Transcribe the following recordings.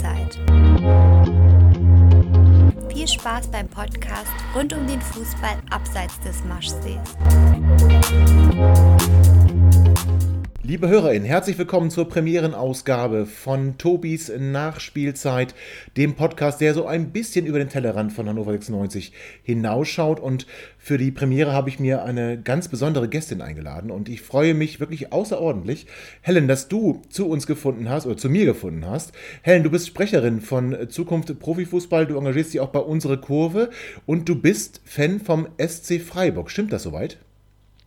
Spielzeit. Viel Spaß beim Podcast rund um den Fußball abseits des Maschsees. Liebe HörerInnen, herzlich willkommen zur Premierenausgabe von Tobis Nachspielzeit, dem Podcast, der so ein bisschen über den Tellerrand von Hannover 96 hinausschaut. Und für die Premiere habe ich mir eine ganz besondere Gästin eingeladen und ich freue mich wirklich außerordentlich, Helen, dass du zu uns gefunden hast oder zu mir gefunden hast. Helen, du bist Sprecherin von Zukunft Profifußball, du engagierst dich auch bei unserer Kurve und du bist Fan vom SC Freiburg. Stimmt das soweit?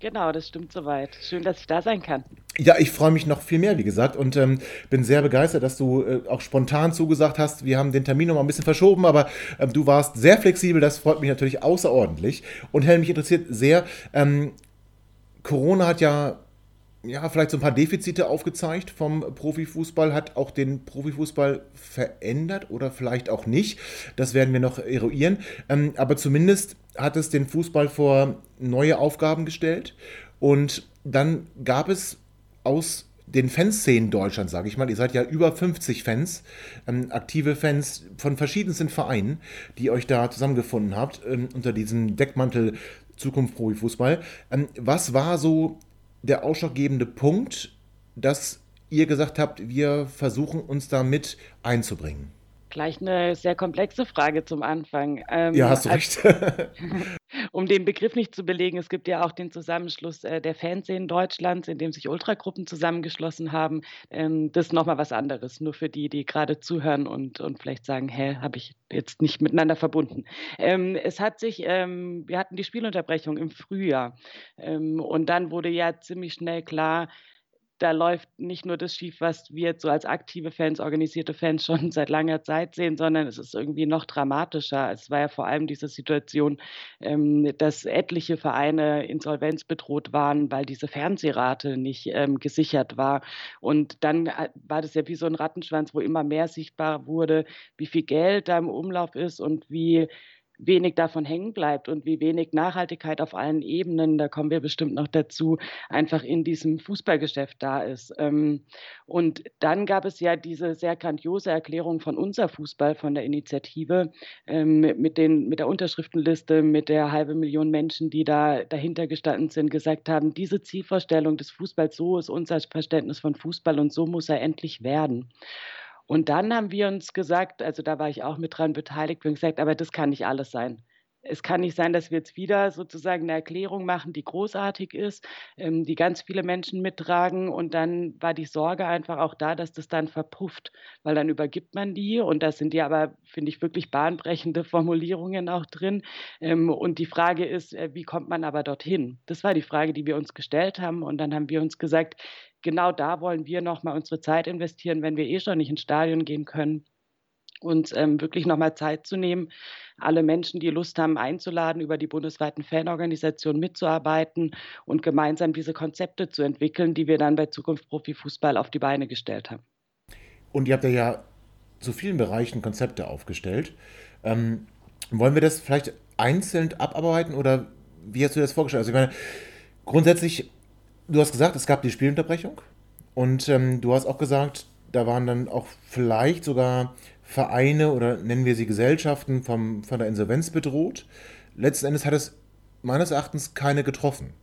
Genau, das stimmt soweit. Schön, dass ich da sein kann. Ja, ich freue mich noch viel mehr, wie gesagt, und ähm, bin sehr begeistert, dass du äh, auch spontan zugesagt hast. Wir haben den Termin noch mal ein bisschen verschoben, aber ähm, du warst sehr flexibel. Das freut mich natürlich außerordentlich. Und Helen, mich interessiert sehr. Ähm, Corona hat ja ja, vielleicht so ein paar Defizite aufgezeigt vom Profifußball, hat auch den Profifußball verändert oder vielleicht auch nicht. Das werden wir noch eruieren. Ähm, aber zumindest hat es den Fußball vor neue Aufgaben gestellt. Und dann gab es aus den Fanszenen Deutschland, sage ich mal, ihr seid ja über 50 Fans, ähm, aktive Fans von verschiedensten Vereinen, die euch da zusammengefunden habt, ähm, unter diesem Deckmantel Zukunft Profifußball. Ähm, was war so der ausschlaggebende Punkt, dass ihr gesagt habt, wir versuchen uns da mit einzubringen? Gleich eine sehr komplexe Frage zum Anfang. Ähm, ja, hast du recht. um den Begriff nicht zu belegen, es gibt ja auch den Zusammenschluss äh, der Fanszenen Deutschlands, in dem sich Ultragruppen zusammengeschlossen haben. Ähm, das ist nochmal was anderes, nur für die, die gerade zuhören und, und vielleicht sagen, hä, habe ich jetzt nicht miteinander verbunden. Ähm, es hat sich, ähm, wir hatten die Spielunterbrechung im Frühjahr und dann wurde ja ziemlich schnell klar, da läuft nicht nur das schief, was wir so als aktive Fans, organisierte Fans schon seit langer Zeit sehen, sondern es ist irgendwie noch dramatischer. Es war ja vor allem diese Situation, ähm, dass etliche Vereine insolvenzbedroht waren, weil diese Fernsehrate nicht ähm, gesichert war. Und dann äh, war das ja wie so ein Rattenschwanz, wo immer mehr sichtbar wurde, wie viel Geld da im Umlauf ist und wie wenig davon hängen bleibt und wie wenig Nachhaltigkeit auf allen Ebenen, da kommen wir bestimmt noch dazu, einfach in diesem Fußballgeschäft da ist. Ähm, und dann gab es ja diese sehr grandiose Erklärung von unser Fußball, von der Initiative, ähm, mit, den, mit der Unterschriftenliste, mit der halbe Million Menschen, die da dahinter gestanden sind, gesagt haben, diese Zielvorstellung des Fußballs, so ist unser Verständnis von Fußball und so muss er endlich werden. Und dann haben wir uns gesagt, also da war ich auch mit dran beteiligt, wir haben gesagt, aber das kann nicht alles sein. Es kann nicht sein, dass wir jetzt wieder sozusagen eine Erklärung machen, die großartig ist, ähm, die ganz viele Menschen mittragen. Und dann war die Sorge einfach auch da, dass das dann verpufft, weil dann übergibt man die. Und da sind die aber, finde ich, wirklich bahnbrechende Formulierungen auch drin. Ähm, und die Frage ist, äh, wie kommt man aber dorthin? Das war die Frage, die wir uns gestellt haben. Und dann haben wir uns gesagt, genau da wollen wir nochmal unsere Zeit investieren, wenn wir eh schon nicht ins Stadion gehen können. Uns ähm, wirklich nochmal Zeit zu nehmen, alle Menschen, die Lust haben, einzuladen, über die bundesweiten Fanorganisationen mitzuarbeiten und gemeinsam diese Konzepte zu entwickeln, die wir dann bei Zukunft Profifußball auf die Beine gestellt haben. Und ihr habt ja zu vielen Bereichen Konzepte aufgestellt. Ähm, wollen wir das vielleicht einzeln abarbeiten oder wie hast du das vorgestellt? Also ich meine, grundsätzlich du hast gesagt, es gab die Spielunterbrechung und ähm, du hast auch gesagt, da waren dann auch vielleicht sogar Vereine oder nennen wir sie Gesellschaften vom, von der Insolvenz bedroht. Letzten Endes hat es meines Erachtens keine getroffen.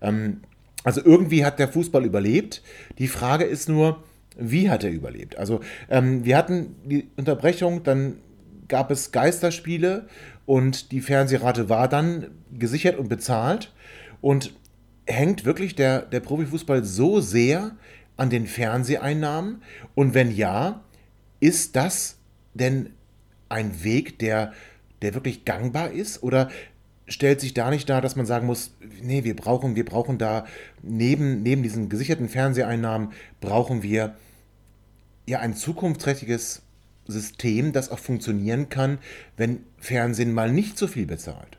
Ähm, also irgendwie hat der Fußball überlebt. Die Frage ist nur, wie hat er überlebt? Also ähm, wir hatten die Unterbrechung, dann gab es Geisterspiele und die Fernsehrate war dann gesichert und bezahlt. Und hängt wirklich der, der Profifußball so sehr an den Fernseheinnahmen? Und wenn ja, ist das denn ein Weg, der, der wirklich gangbar ist? Oder stellt sich da nicht dar, dass man sagen muss, nee, wir brauchen, wir brauchen da neben, neben diesen gesicherten Fernseheinnahmen, brauchen wir ja ein zukunftsträchtiges System, das auch funktionieren kann, wenn Fernsehen mal nicht so viel bezahlt?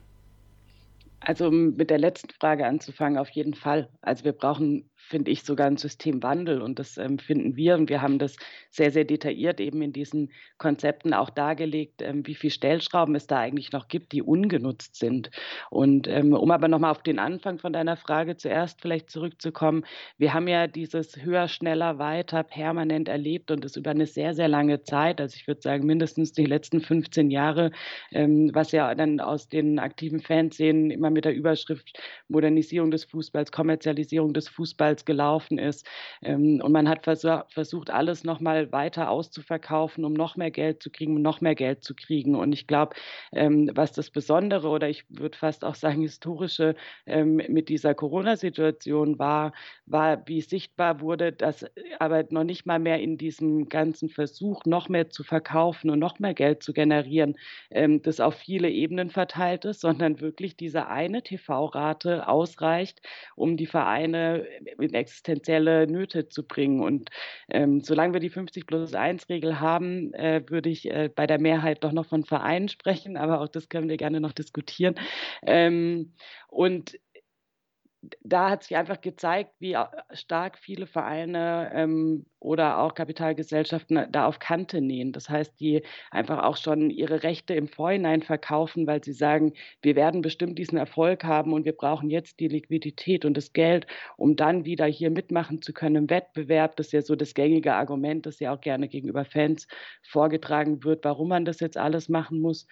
Also mit der letzten Frage anzufangen, auf jeden Fall. Also wir brauchen finde ich, sogar ein Systemwandel. Und das ähm, finden wir. Und wir haben das sehr, sehr detailliert eben in diesen Konzepten auch dargelegt, ähm, wie viele Stellschrauben es da eigentlich noch gibt, die ungenutzt sind. Und ähm, um aber nochmal auf den Anfang von deiner Frage zuerst vielleicht zurückzukommen, wir haben ja dieses höher, schneller, weiter permanent erlebt und das über eine sehr, sehr lange Zeit, also ich würde sagen mindestens die letzten 15 Jahre, ähm, was ja dann aus den aktiven Fanszenen immer mit der Überschrift Modernisierung des Fußballs, Kommerzialisierung des Fußballs gelaufen ist. Ähm, und man hat versucht, alles nochmal weiter auszuverkaufen, um noch mehr Geld zu kriegen, um noch mehr Geld zu kriegen. Und ich glaube, ähm, was das Besondere oder ich würde fast auch sagen historische ähm, mit dieser Corona-Situation war, war, wie sichtbar wurde, dass aber noch nicht mal mehr in diesem ganzen Versuch, noch mehr zu verkaufen und noch mehr Geld zu generieren, das auf viele Ebenen verteilt ist, sondern wirklich diese eine TV-Rate ausreicht, um die Vereine in existenzielle Nöte zu bringen. Und ähm, solange wir die 50 plus 1 Regel haben, äh, würde ich äh, bei der Mehrheit doch noch von Vereinen sprechen, aber auch das können wir gerne noch diskutieren. Ähm, und da hat sich einfach gezeigt, wie stark viele Vereine ähm, oder auch Kapitalgesellschaften da auf Kante nähen. Das heißt, die einfach auch schon ihre Rechte im Vorhinein verkaufen, weil sie sagen, wir werden bestimmt diesen Erfolg haben und wir brauchen jetzt die Liquidität und das Geld, um dann wieder hier mitmachen zu können im Wettbewerb. Das ist ja so das gängige Argument, das ja auch gerne gegenüber Fans vorgetragen wird, warum man das jetzt alles machen muss.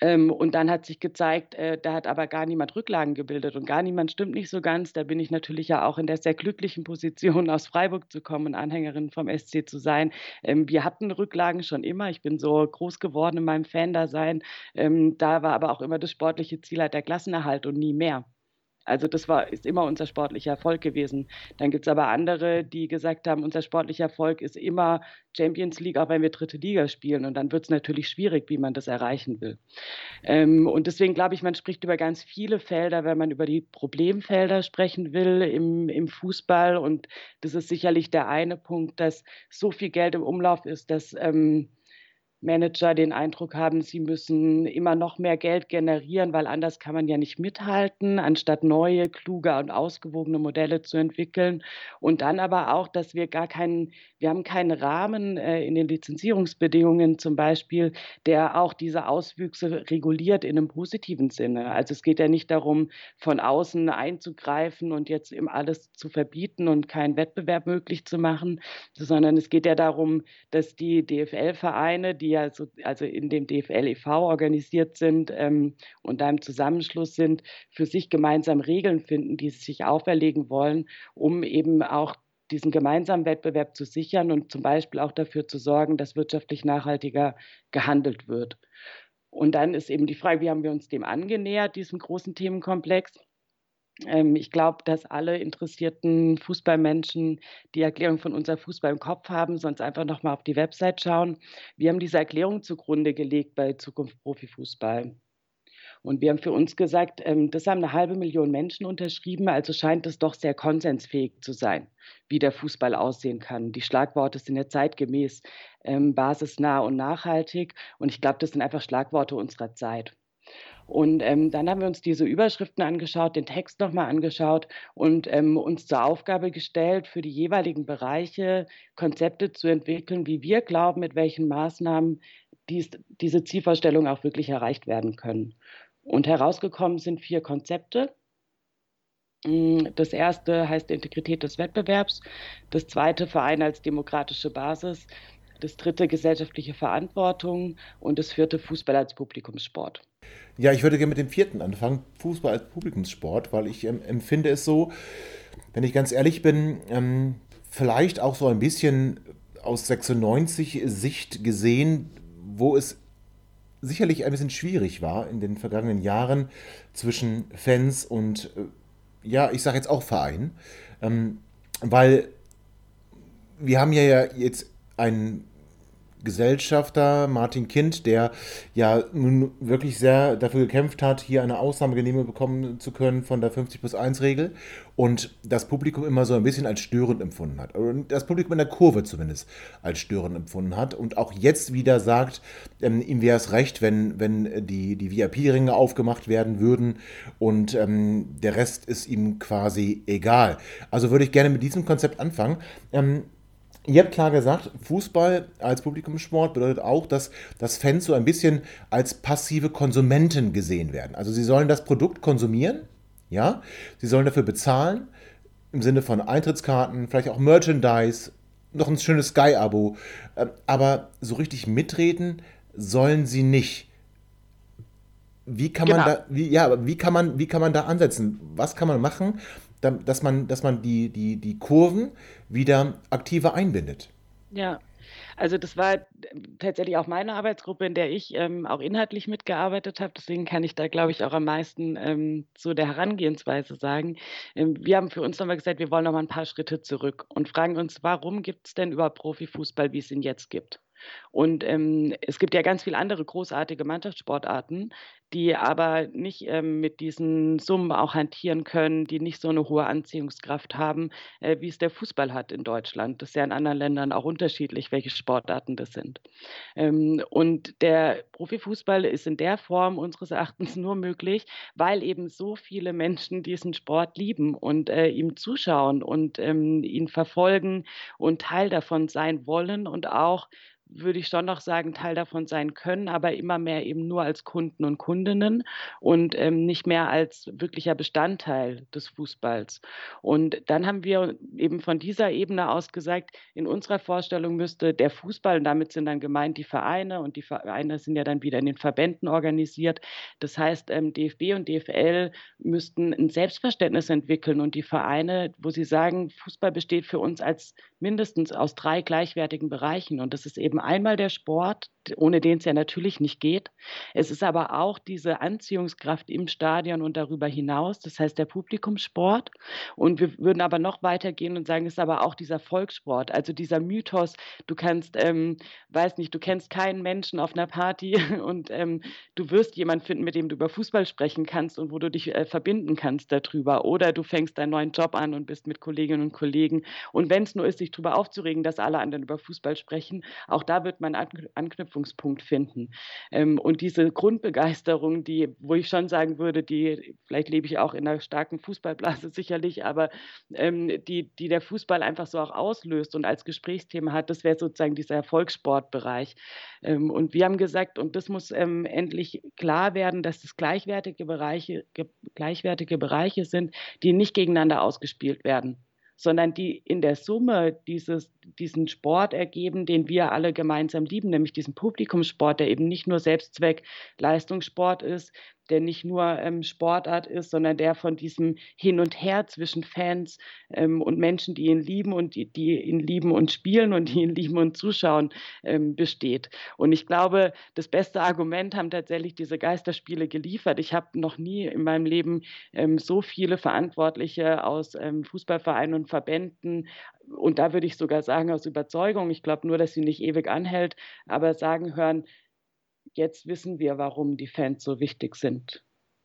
Ähm, und dann hat sich gezeigt, äh, da hat aber gar niemand Rücklagen gebildet und gar niemand stimmt nicht so ganz. Da bin ich natürlich ja auch in der sehr glücklichen Position, aus Freiburg zu kommen und Anhängerin vom SC zu sein. Ähm, wir hatten Rücklagen schon immer. Ich bin so groß geworden in meinem Fan-Dasein. Ähm, da war aber auch immer das sportliche Ziel halt der Klassenerhalt und nie mehr. Also das war, ist immer unser sportlicher Erfolg gewesen. Dann gibt es aber andere, die gesagt haben, unser sportlicher Erfolg ist immer Champions League, auch wenn wir dritte Liga spielen. Und dann wird es natürlich schwierig, wie man das erreichen will. Ähm, und deswegen glaube ich, man spricht über ganz viele Felder, wenn man über die Problemfelder sprechen will im, im Fußball. Und das ist sicherlich der eine Punkt, dass so viel Geld im Umlauf ist, dass ähm, Manager den Eindruck haben, sie müssen immer noch mehr Geld generieren, weil anders kann man ja nicht mithalten, anstatt neue, kluge und ausgewogene Modelle zu entwickeln. Und dann aber auch, dass wir gar keinen, wir haben keinen Rahmen äh, in den Lizenzierungsbedingungen zum Beispiel, der auch diese Auswüchse reguliert in einem positiven Sinne. Also es geht ja nicht darum, von außen einzugreifen und jetzt eben alles zu verbieten und keinen Wettbewerb möglich zu machen, sondern es geht ja darum, dass die DFL-Vereine, die ja so, also in dem DFL e.V. organisiert sind ähm, und da im Zusammenschluss sind, für sich gemeinsam Regeln finden, die sie sich auferlegen wollen, um eben auch diesen gemeinsamen Wettbewerb zu sichern und zum Beispiel auch dafür zu sorgen, dass wirtschaftlich nachhaltiger gehandelt wird. Und dann ist eben die Frage, wie haben wir uns dem angenähert, diesem großen Themenkomplex? Ähm, ich glaube, dass alle interessierten Fußballmenschen die Erklärung von unser Fußball im Kopf haben, sonst einfach nochmal auf die Website schauen. Wir haben diese Erklärung zugrunde gelegt bei Zukunft Profifußball. Und wir haben für uns gesagt, ähm, das haben eine halbe Million Menschen unterschrieben, also scheint es doch sehr konsensfähig zu sein, wie der Fußball aussehen kann. Die Schlagworte sind ja zeitgemäß, ähm, basisnah und nachhaltig. Und ich glaube, das sind einfach Schlagworte unserer Zeit. Und ähm, dann haben wir uns diese Überschriften angeschaut, den Text nochmal angeschaut und ähm, uns zur Aufgabe gestellt, für die jeweiligen Bereiche Konzepte zu entwickeln, wie wir glauben, mit welchen Maßnahmen dies, diese Zielvorstellungen auch wirklich erreicht werden können. Und herausgekommen sind vier Konzepte. Mm, das erste heißt Integrität des Wettbewerbs, das zweite Verein als demokratische Basis, das dritte gesellschaftliche Verantwortung und das vierte Fußball als Publikumssport. Ja, ich würde gerne mit dem vierten anfangen, Fußball als Publikumssport, weil ich ähm, empfinde es so, wenn ich ganz ehrlich bin, ähm, vielleicht auch so ein bisschen aus 96 Sicht gesehen, wo es sicherlich ein bisschen schwierig war in den vergangenen Jahren zwischen Fans und, äh, ja, ich sage jetzt auch Verein, ähm, weil wir haben ja jetzt ein Gesellschafter Martin Kind, der ja nun wirklich sehr dafür gekämpft hat, hier eine Ausnahmegenehmigung bekommen zu können von der 50 plus 1 Regel und das Publikum immer so ein bisschen als störend empfunden hat. Das Publikum in der Kurve zumindest als störend empfunden hat und auch jetzt wieder sagt, ähm, ihm wäre es recht, wenn, wenn die, die VIP-Ringe aufgemacht werden würden und ähm, der Rest ist ihm quasi egal. Also würde ich gerne mit diesem Konzept anfangen. Ähm, Ihr habt klar gesagt, Fußball als Publikumssport bedeutet auch, dass, dass Fans so ein bisschen als passive Konsumenten gesehen werden. Also sie sollen das Produkt konsumieren, ja, sie sollen dafür bezahlen, im Sinne von Eintrittskarten, vielleicht auch Merchandise, noch ein schönes Sky-Abo, ähm, aber so richtig mitreden sollen sie nicht. Wie kann genau. man da, wie, ja, wie kann man, wie kann man da ansetzen? Was kann man machen, dass man, dass man die, die, die Kurven wieder aktiver einbindet. Ja, also das war tatsächlich auch meine Arbeitsgruppe, in der ich ähm, auch inhaltlich mitgearbeitet habe. Deswegen kann ich da, glaube ich, auch am meisten ähm, zu der Herangehensweise sagen. Ähm, wir haben für uns nochmal gesagt, wir wollen nochmal ein paar Schritte zurück und fragen uns, warum gibt es denn überhaupt Profifußball, wie es ihn jetzt gibt? Und ähm, es gibt ja ganz viele andere großartige Mannschaftssportarten, die aber nicht ähm, mit diesen Summen auch hantieren können, die nicht so eine hohe Anziehungskraft haben, äh, wie es der Fußball hat in Deutschland. Das ist ja in anderen Ländern auch unterschiedlich, welche Sportarten das sind. Ähm, und der Profifußball ist in der Form unseres Erachtens nur möglich, weil eben so viele Menschen diesen Sport lieben und äh, ihm zuschauen und ähm, ihn verfolgen und Teil davon sein wollen und auch würde ich schon noch sagen, Teil davon sein können, aber immer mehr eben nur als Kunden und Kundinnen und ähm, nicht mehr als wirklicher Bestandteil des Fußballs. Und dann haben wir eben von dieser Ebene aus gesagt, in unserer Vorstellung müsste der Fußball, und damit sind dann gemeint die Vereine, und die Vereine sind ja dann wieder in den Verbänden organisiert. Das heißt, ähm, DFB und DFL müssten ein Selbstverständnis entwickeln und die Vereine, wo sie sagen, Fußball besteht für uns als mindestens aus drei gleichwertigen Bereichen. Und das ist eben einmal der Sport, ohne den es ja natürlich nicht geht. Es ist aber auch diese Anziehungskraft im Stadion und darüber hinaus, das heißt der Publikumssport. Und wir würden aber noch weitergehen und sagen, es ist aber auch dieser Volkssport, also dieser Mythos, du kannst, ähm, weiß nicht, du kennst keinen Menschen auf einer Party und ähm, du wirst jemanden finden, mit dem du über Fußball sprechen kannst und wo du dich äh, verbinden kannst darüber. Oder du fängst deinen neuen Job an und bist mit Kolleginnen und Kollegen. Und wenn es nur ist, sich darüber aufzuregen, dass alle anderen über Fußball sprechen, auch da wird man Anknüpfungen Anknüpfungspunkt finden. Ähm, und diese Grundbegeisterung, die, wo ich schon sagen würde, die, vielleicht lebe ich auch in einer starken Fußballblase sicherlich, aber ähm, die, die der Fußball einfach so auch auslöst und als Gesprächsthema hat, das wäre sozusagen dieser Erfolgssportbereich. Ähm, und wir haben gesagt, und das muss ähm, endlich klar werden, dass das gleichwertige Bereiche, gleichwertige Bereiche sind, die nicht gegeneinander ausgespielt werden sondern die in der Summe dieses, diesen Sport ergeben, den wir alle gemeinsam lieben, nämlich diesen Publikumssport, der eben nicht nur Selbstzweck Leistungssport ist, der nicht nur ähm, Sportart ist, sondern der von diesem Hin und Her zwischen Fans ähm, und Menschen, die ihn lieben und die, die, ihn lieben und spielen und die ihn lieben und zuschauen, ähm, besteht. Und ich glaube, das beste Argument haben tatsächlich diese Geisterspiele geliefert. Ich habe noch nie in meinem Leben ähm, so viele Verantwortliche aus ähm, Fußballvereinen und Verbänden und da würde ich sogar sagen aus Überzeugung, ich glaube nur, dass sie nicht ewig anhält, aber sagen hören, jetzt wissen wir, warum die Fans so wichtig sind.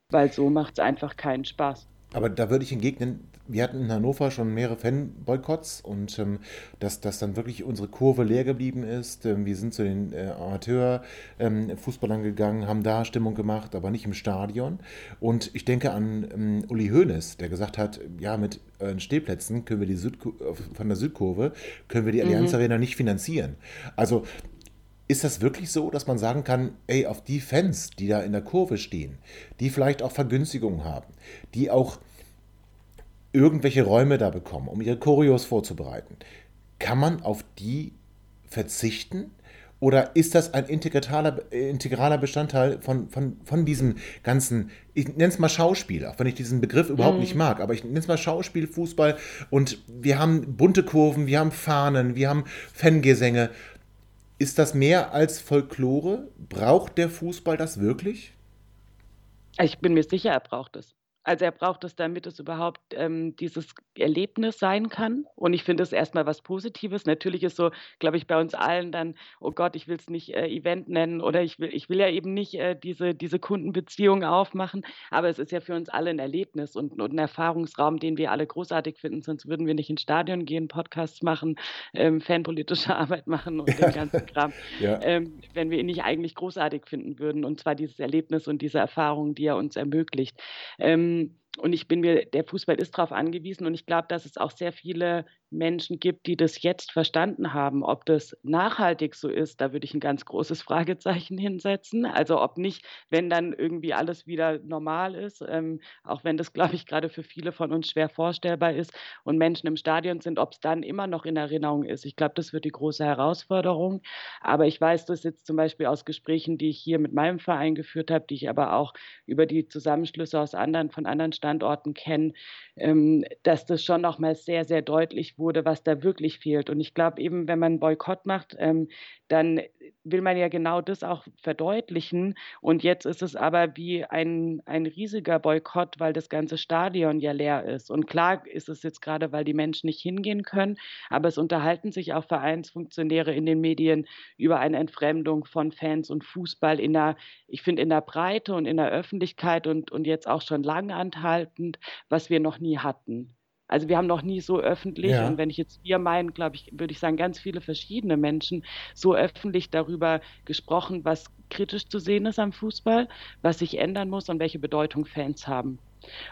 Weil so macht es einfach keinen Spaß. Aber da würde ich entgegnen, wir hatten in Hannover schon mehrere Fan-Boykotts und ähm, dass, dass dann wirklich unsere Kurve leer geblieben ist. Ähm, wir sind zu den äh, Amateur-Fußballern ähm, gegangen, haben da Stimmung gemacht, aber nicht im Stadion. Und ich denke an ähm, Uli Hoeneß, der gesagt hat, ja, mit äh, Stehplätzen können wir die Südkur von der Südkurve, können wir die Allianz mhm. Arena nicht finanzieren. Also ist das wirklich so, dass man sagen kann, ey, auf die Fans, die da in der Kurve stehen, die vielleicht auch Vergünstigungen haben, die auch irgendwelche Räume da bekommen, um ihre Choreos vorzubereiten, kann man auf die verzichten? Oder ist das ein integraler, integraler Bestandteil von, von, von diesem ganzen, ich nenne es mal Schauspiel, auch wenn ich diesen Begriff überhaupt mhm. nicht mag, aber ich nenne es mal Schauspiel, Fußball und wir haben bunte Kurven, wir haben Fahnen, wir haben Fangesänge ist das mehr als Folklore? Braucht der Fußball das wirklich? Ich bin mir sicher, er braucht es. Also, er braucht es, damit es überhaupt, ähm, dieses Erlebnis sein kann. Und ich finde es erstmal was Positives. Natürlich ist so, glaube ich, bei uns allen dann: „Oh Gott, ich will es nicht, äh, Event nennen oder ich will ich will ja eben nicht, äh, diese diese Kundenbeziehung aufmachen.“ Aber es ist ja für uns alle ein Erlebnis und und 'n Erfahrungsraum, den wir alle großartig finden, sonst würden wir nicht ins Stadion gehen, Podcasts machen, ähm, fanpolitische Arbeit machen und den ganzen Kram, Ja. ähm, wenn wir ihn nicht eigentlich großartig finden würden. Und zwar dieses Erlebnis und diese Erfahrung, die er uns ermöglicht. Ähm, um, und ich bin mir der Fußball ist drauf angewiesen und ich glaube, dass es auch sehr viele Menschen gibt, die das jetzt verstanden haben. Ob das nachhaltig so ist, da würde ich ein ganz großes Fragezeichen hinsetzen. Also, ob nicht, wenn dann irgendwie alles wieder normal ist, ähm, auch wenn das, glaube ich, gerade für viele von uns schwer vorstellbar ist und Menschen im Stadion sind, ob es dann immer noch in Erinnerung ist. Ich glaube, das wird die große Herausforderung. Aber ich weiß das jetzt zum Beispiel aus Gesprächen, die ich hier mit meinem Verein geführt habe, die ich aber auch über die Zusammenschlüsse aus anderen von anderen Standorten kenne, ähm, dass das schon noch mal sehr, sehr deutlich wurde, was da wirklich fehlt. Und ich glaube eben, wenn man 'n Boykott macht, ähm, dann will man ja genau das auch verdeutlichen. Und jetzt ist es aber wie ein ein riesiger Boykott, weil das ganze Stadion ja leer ist. Und klar ist es jetzt gerade, weil die Menschen nicht hingehen können, aber es unterhalten sich auch Vereinsfunktionäre in den Medien über eine Entfremdung von Fans und Fußball in der ich finde, in der Breite und in der Öffentlichkeit und und jetzt auch schon lang anhaltend, was wir noch nie hatten. Also, wir haben noch nie so öffentlich und Ja. wenn ich jetzt wir meinen, glaube ich würde ich sagen, ganz viele verschiedene Menschen so öffentlich darüber gesprochen, was kritisch zu sehen ist am Fußball, was sich ändern muss und welche Bedeutung Fans haben.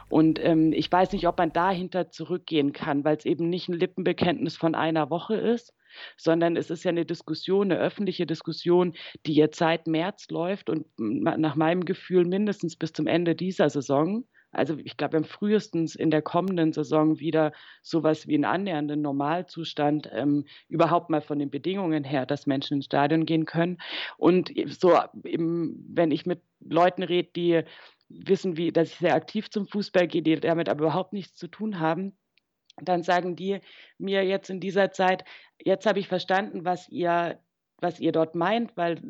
Und, ähm, ich weiß nicht, ob man dahinter zurückgehen kann, weil es eben nicht ein Lippenbekenntnis von einer Woche ist, sondern es ist ja eine Diskussion, eine öffentliche Diskussion, die jetzt seit März läuft und nach meinem Gefühl mindestens bis zum Ende dieser Saison. Also, ich glaube, wir haben frühestens in der kommenden Saison wieder so was wie 'n annähernden Normalzustand, ähm, überhaupt mal von den Bedingungen her, dass Menschen ins Stadion gehen können. Und so im wenn ich mit Leuten rede, die wissen, wie dass ich sehr aktiv zum Fußball gehe, die damit aber überhaupt nichts zu tun haben, dann sagen die mir jetzt in dieser Zeit: „Jetzt habe ich verstanden, was ihr was ihr dort meint, weil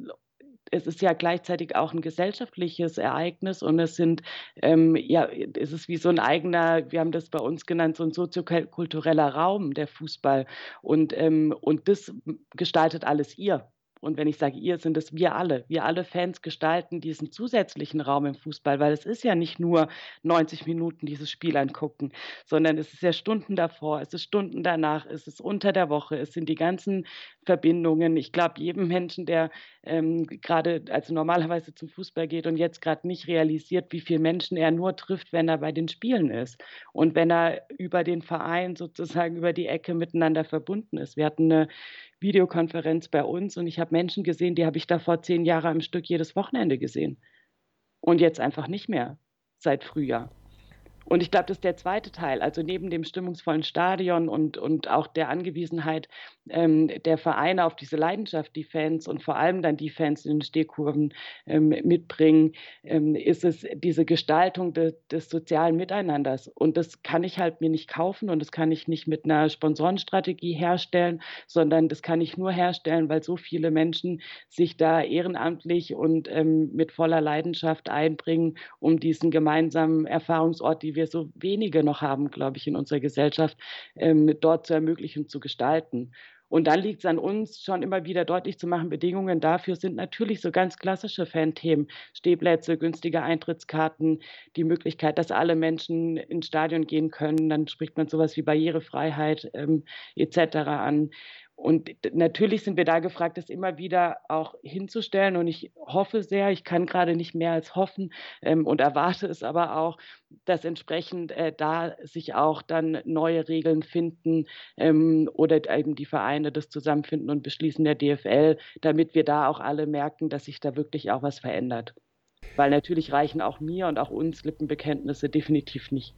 es ist ja gleichzeitig auch 'n gesellschaftliches Ereignis und es sind, ähm, ja es ist wie so 'n eigener wir haben das bei uns genannt, so 'n soziokel kultureller Raum, der Fußball. Und, ähm und das gestaltet alles ihr. Und wenn ich sage ihr, sind es wir alle. Wir alle Fans gestalten diesen zusätzlichen Raum im Fußball, weil es ist ja nicht nur 90 Minuten dieses Spiel angucken, sondern es ist ja Stunden davor, es ist Stunden danach, es ist unter der Woche, es sind die ganzen Verbindungen. Ich glaube, jedem Menschen, der, ähm, grade also normalerweise zum Fußball geht und jetzt grad nicht realisiert, wie viel Menschen er nur trifft, wenn er bei den Spielen ist und wenn er über den Verein sozusagen über die Ecke miteinander verbunden ist. Wir hatten 'ne Videokonferenz bei uns und ich habe Menschen gesehen, die habe ich davor 10 Jahre am Stück jedes Wochenende gesehen. Und jetzt einfach nicht mehr, seit Frühjahr. Und ich glaube, das ist der zweite Teil. Also, neben dem stimmungsvollen Stadion und und auch der Angewiesenheit, ähm, der Vereine auf diese Leidenschaft, die Fans und vor allem dann die Fans in den Stehkurven, ähm, mitbringen, ähm, ist es diese Gestaltung de des sozialen Miteinanders. Und das kann ich halt mir nicht kaufen und das kann ich nicht mit 'ner Sponsorenstrategie herstellen, sondern das kann ich nur herstellen, weil so viele Menschen sich da ehrenamtlich und, ähm, mit voller Leidenschaft einbringen, um diesen gemeinsamen Erfahrungsort, die wir so wenige noch haben, glaube ich, in unserer Gesellschaft, ähm, dort zu ermöglichen zu gestalten. Und dann liegt's an uns, schon immer wieder deutlich zu machen, Bedingungen dafür sind natürlich so ganz klassische Fanthemen, Stehplätze, günstige Eintrittskarten, die Möglichkeit, dass alle Menschen ins Stadion gehen können. Dann spricht man so was wie Barrierefreiheit, ähm, et cetera an. Und natürlich sind wir da gefragt, das immer wieder auch hinzustellen und ich hoffe sehr, ich kann grade nicht mehr als hoffen, ähm, und erwarte es aber auch, dass entsprechend, äh, da sich auch dann neue Regeln finden, ähm, oder eben die Vereine das zusammenfinden und beschließen der DFL, damit wir da auch alle merken, dass sich da wirklich auch was verändert. Weil natürlich reichen auch mir und auch uns Lippenbekenntnisse definitiv nicht.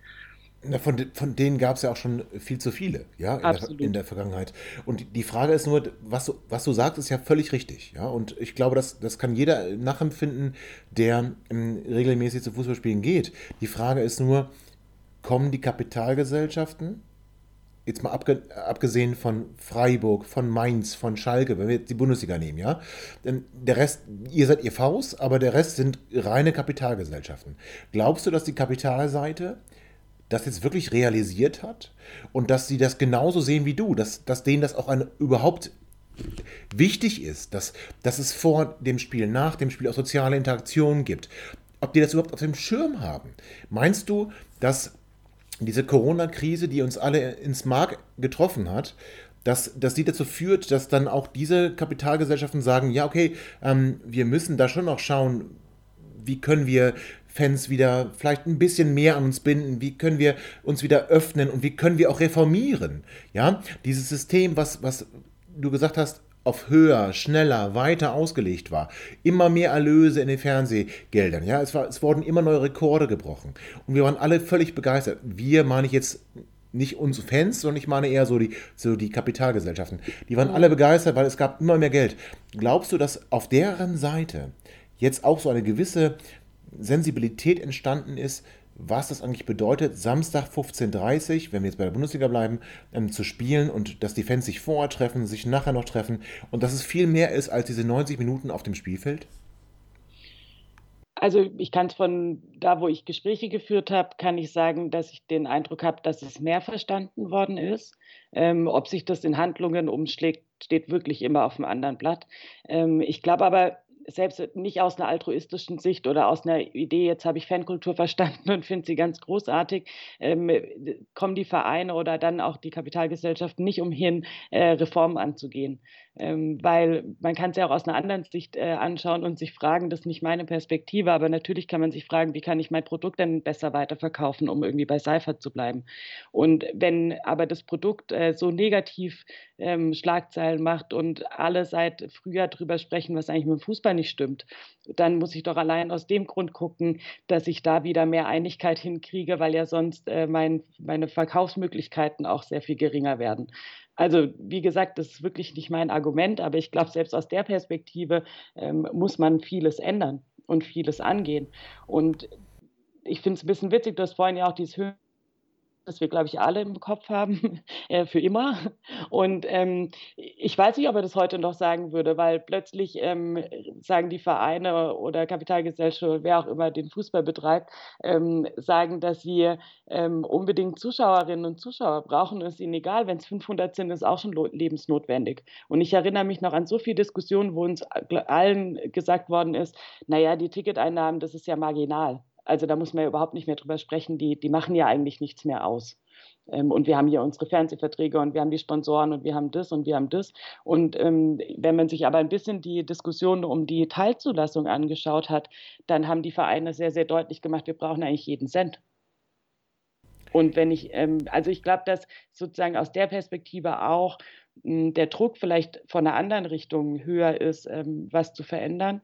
Na, von de von denen gab's ja auch schon viel zu viele, ja, in der in der Vergangenheit. Und die Frage ist nur, was du was du sagst, ist ja völlig richtig, ja? Und ich glaube, das das kann jeder nachempfinden, der, hm, regelmäßig zu Fußballspielen geht. Die Frage ist nur, kommen die Kapitalgesellschaften jetzt mal abge abgesehen von Freiburg, von Mainz, von Schalke, wenn wir jetzt die Bundesliga nehmen, ja, der Rest, ihr seid ihr Faust, aber der Rest sind reine Kapitalgesellschaften. Glaubst du, dass die Kapitalseite das jetzt wirklich realisiert hat und dass sie das genauso sehen wie du, dass, dass denen das auch ein, überhaupt wichtig ist, dass, dass es vor dem Spiel, nach dem Spiel auch soziale Interaktionen gibt, ob die das überhaupt auf dem Schirm haben. Meinst du, dass diese Corona-Krise, die uns alle ins Mark getroffen hat, dass, dass die dazu führt, dass dann auch diese Kapitalgesellschaften sagen, ja, okay, ähm, wir müssen da schon noch schauen, wie können wir Fans wieder vielleicht ein bisschen mehr an uns binden, wie können wir uns wieder öffnen und wie können wir auch reformieren. Ja, dieses System, was, was du gesagt hast, auf höher, schneller, weiter ausgelegt war. Immer mehr Erlöse in den Fernsehgeldern. Ja, es, war, es wurden immer neue Rekorde gebrochen. Und wir waren alle völlig begeistert. Wir meine ich jetzt nicht unsere Fans, sondern ich meine eher so die, so die Kapitalgesellschaften. Die waren alle begeistert, weil es gab immer mehr Geld. Glaubst du, dass auf deren Seite jetzt auch so eine gewisse Sensibilität entstanden ist, was das eigentlich bedeutet, Samstag 15.30 Uhr, wenn wir jetzt bei der Bundesliga bleiben, ähm, zu spielen und dass die Fans sich vorher treffen, sich nachher noch treffen und dass es viel mehr ist als diese 90 Minuten auf dem Spielfeld? Also ich kann es von da, wo ich Gespräche geführt habe, kann ich sagen, dass ich den Eindruck habe, dass es mehr verstanden worden ist. Ähm, ob sich das in Handlungen umschlägt, steht wirklich immer auf dem anderen Blatt. Ähm, ich glaube aber, selbst nicht aus einer altruistischen Sicht oder aus einer Idee, jetzt habe ich Fankultur verstanden und finde sie ganz großartig, ähm, kommen die Vereine oder dann auch die Kapitalgesellschaften nicht umhin, äh, Reformen anzugehen. Ähm, weil man kann es ja auch aus einer anderen Sicht äh, anschauen und sich fragen, das ist nicht meine Perspektive, aber natürlich kann man sich fragen, wie kann ich mein Produkt denn besser weiterverkaufen, um irgendwie bei Seifert zu bleiben. Und wenn aber das Produkt äh, so negativ ähm, Schlagzeilen macht und alle seit Frühjahr drüber sprechen, was eigentlich mit dem Fußball nicht stimmt, dann muss ich doch allein aus dem Grund gucken, dass ich da wieder mehr Einigkeit hinkriege, weil ja sonst äh, mein, meine Verkaufsmöglichkeiten auch sehr viel geringer werden. Also wie gesagt, das ist wirklich nicht mein Argument, aber ich glaube, selbst aus der Perspektive ähm, muss man vieles ändern und vieles angehen. Und ich finde es ein bisschen witzig, du hast vorhin ja auch dieses Höhen das wir, glaube ich, alle im Kopf haben, äh, für immer. Und ähm, ich weiß nicht, ob er das heute noch sagen würde, weil plötzlich ähm, sagen die Vereine oder Kapitalgesellschaft, wer auch immer den Fußball betreibt, ähm, sagen, dass wir ähm, unbedingt Zuschauerinnen und Zuschauer brauchen. Es ist ihnen egal, wenn es 500 sind, ist auch schon lebensnotwendig. Und ich erinnere mich noch an so viele Diskussionen, wo uns allen gesagt worden ist, naja, die Ticketeinnahmen, das ist ja marginal. Also da muss man ja überhaupt nicht mehr drüber sprechen, die, die machen ja eigentlich nichts mehr aus. Ähm, und wir haben hier unsere Fernsehverträge und wir haben die Sponsoren und wir haben das und wir haben das. Und ähm, wenn man sich aber ein bisschen die Diskussion um die Teilzulassung angeschaut hat, dann haben die Vereine sehr, sehr deutlich gemacht, wir brauchen eigentlich jeden Cent. Und wenn ich, ähm, also ich glaube, dass sozusagen aus der Perspektive auch mh, der Druck vielleicht von einer anderen Richtung höher ist, ähm, was zu verändern.